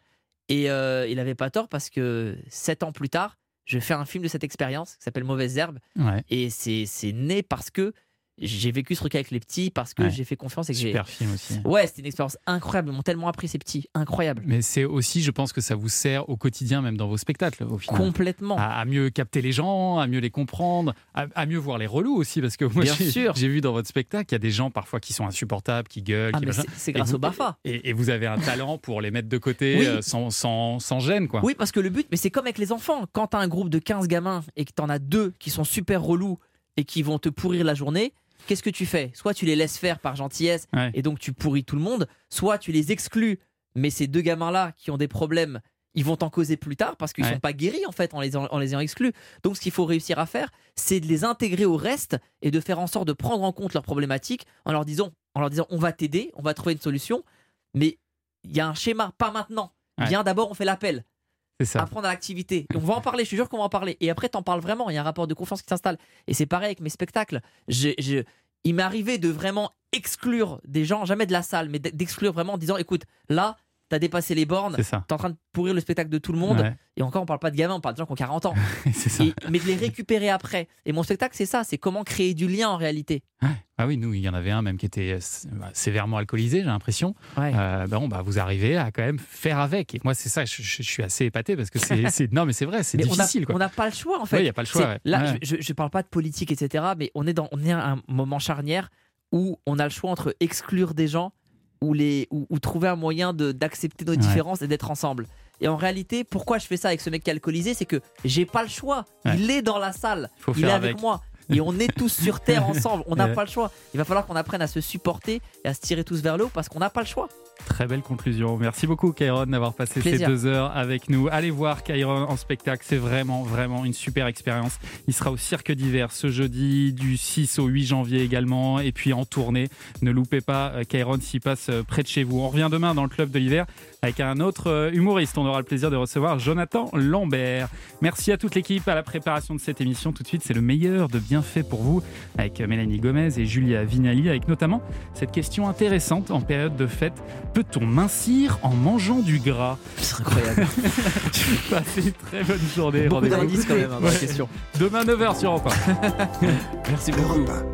Et euh, il avait pas tort parce que sept ans plus tard, je fais un film de cette expérience qui s'appelle Mauvaise Herbe. Ouais. Et c'est c'est né parce que j'ai vécu ce truc avec les petits, parce que Ouais. j'ai fait confiance et que j'ai. Super film aussi. Ouais, c'était une expérience incroyable. Ils m'ont tellement appris ces petits. Incroyable. Mais c'est aussi, je pense que ça vous sert au quotidien, même dans vos spectacles, au final. Complètement. À, à mieux capter les gens, à mieux les comprendre, à, à mieux voir les relous aussi, parce que moi, j'ai vu dans votre spectacle, il y a des gens parfois qui sont insupportables, qui gueulent, Ah, c'est- grâce vous- au BAFA. Et, et vous avez un talent pour les mettre de côté Oui. euh, sans, sans, sans gêne, quoi. Oui, parce que le but, mais c'est comme avec les enfants. Quand t'as un groupe de 15 gamins et que t'en as deux qui sont super relous et qui vont te pourrir la journée, qu'est-ce que tu fais? Soit tu les laisses faire par gentillesse Ouais. et donc tu pourris tout le monde, soit tu les exclus, mais ces deux gamins-là qui ont des problèmes, ils vont t'en causer plus tard parce qu'ils Ouais. sont pas guéris en fait en les, en les ayant exclus. Donc ce qu'il faut réussir à faire, c'est de les intégrer au reste et de faire en sorte de prendre en compte leurs problématiques en leur disant, en leur disant on va t'aider, on va trouver une solution, mais il y a un schéma, pas maintenant. Ouais. Viens d'abord, on fait l'appel. Ça. Apprendre à l'activité. On va en parler, je suis sûr qu'on va en parler. Et après, t'en parles vraiment. Il y a un rapport de confiance qui s'installe. Et c'est pareil avec mes spectacles. J'ai- il m'est arrivé de vraiment exclure des gens, jamais de la salle, mais d'exclure vraiment en disant écoute, là, t'as dépassé les bornes, t'es en train de pourrir le spectacle de tout le monde. Ouais. Et encore, on parle pas de gamins, on parle de gens qui ont 40 ans. c'est ça. Et- mais de les récupérer après. Et mon spectacle, c'est ça c'est comment créer du lien en réalité. Ah oui, nous, il y en avait un même qui était euh, bah, sévèrement alcoolisé, j'ai l'impression. Ouais. Euh, bon, bah, vous arrivez à quand même faire avec. Et moi, c'est ça, je, suis assez épaté parce que c'est. non, mais c'est vrai, c'est difficile. On n'a pas le choix en fait. Ouais, y a pas le choix, ouais. Là, Ouais. je, je, je parle pas de politique, etc. Mais on est dans, on est à un moment charnière où on a le choix entre exclure des gens ou les, ou, ou trouver un moyen d'accepter nos Ouais. différences et d'être ensemble. Et en réalité, pourquoi je fais ça avec ce mec qui est alcoolisé, c'est que j'ai pas le choix. Ouais. Il est dans la salle, Faut il est avec, avec. moi. Et on est tous sur Terre ensemble. On n'a Ouais. pas le choix. Il va falloir qu'on apprenne à se supporter et à se tirer tous vers le haut parce qu'on n'a pas le choix. Très belle conclusion. Merci beaucoup, Kairon, d'avoir passé Plaisir. ces deux heures avec nous. Allez voir Kairon en spectacle. C'est vraiment, vraiment une super expérience. Il sera au Cirque d'hiver ce jeudi, du 6 au 8 janvier également. Et puis en tournée. Ne loupez pas euh, Kairon s'il passe euh, près de chez vous. On revient demain dans le club de l'hiver avec un autre euh, humoriste. On aura le plaisir de recevoir Jonathan Lambert. Merci à toute l'équipe à la préparation de cette émission. Tout de suite, c'est le meilleur de bienfaits pour vous avec Mélanie Gomez et Julia Vignali, avec notamment cette question intéressante en période de fête. Peut-on mincir en mangeant du gras C'est incroyable. Passez une très bonne journée. Beaucoup Rendez-vous- d'indices quand même hein, dans la Ouais. question. Demain 9h sur Europe 1. Merci beaucoup.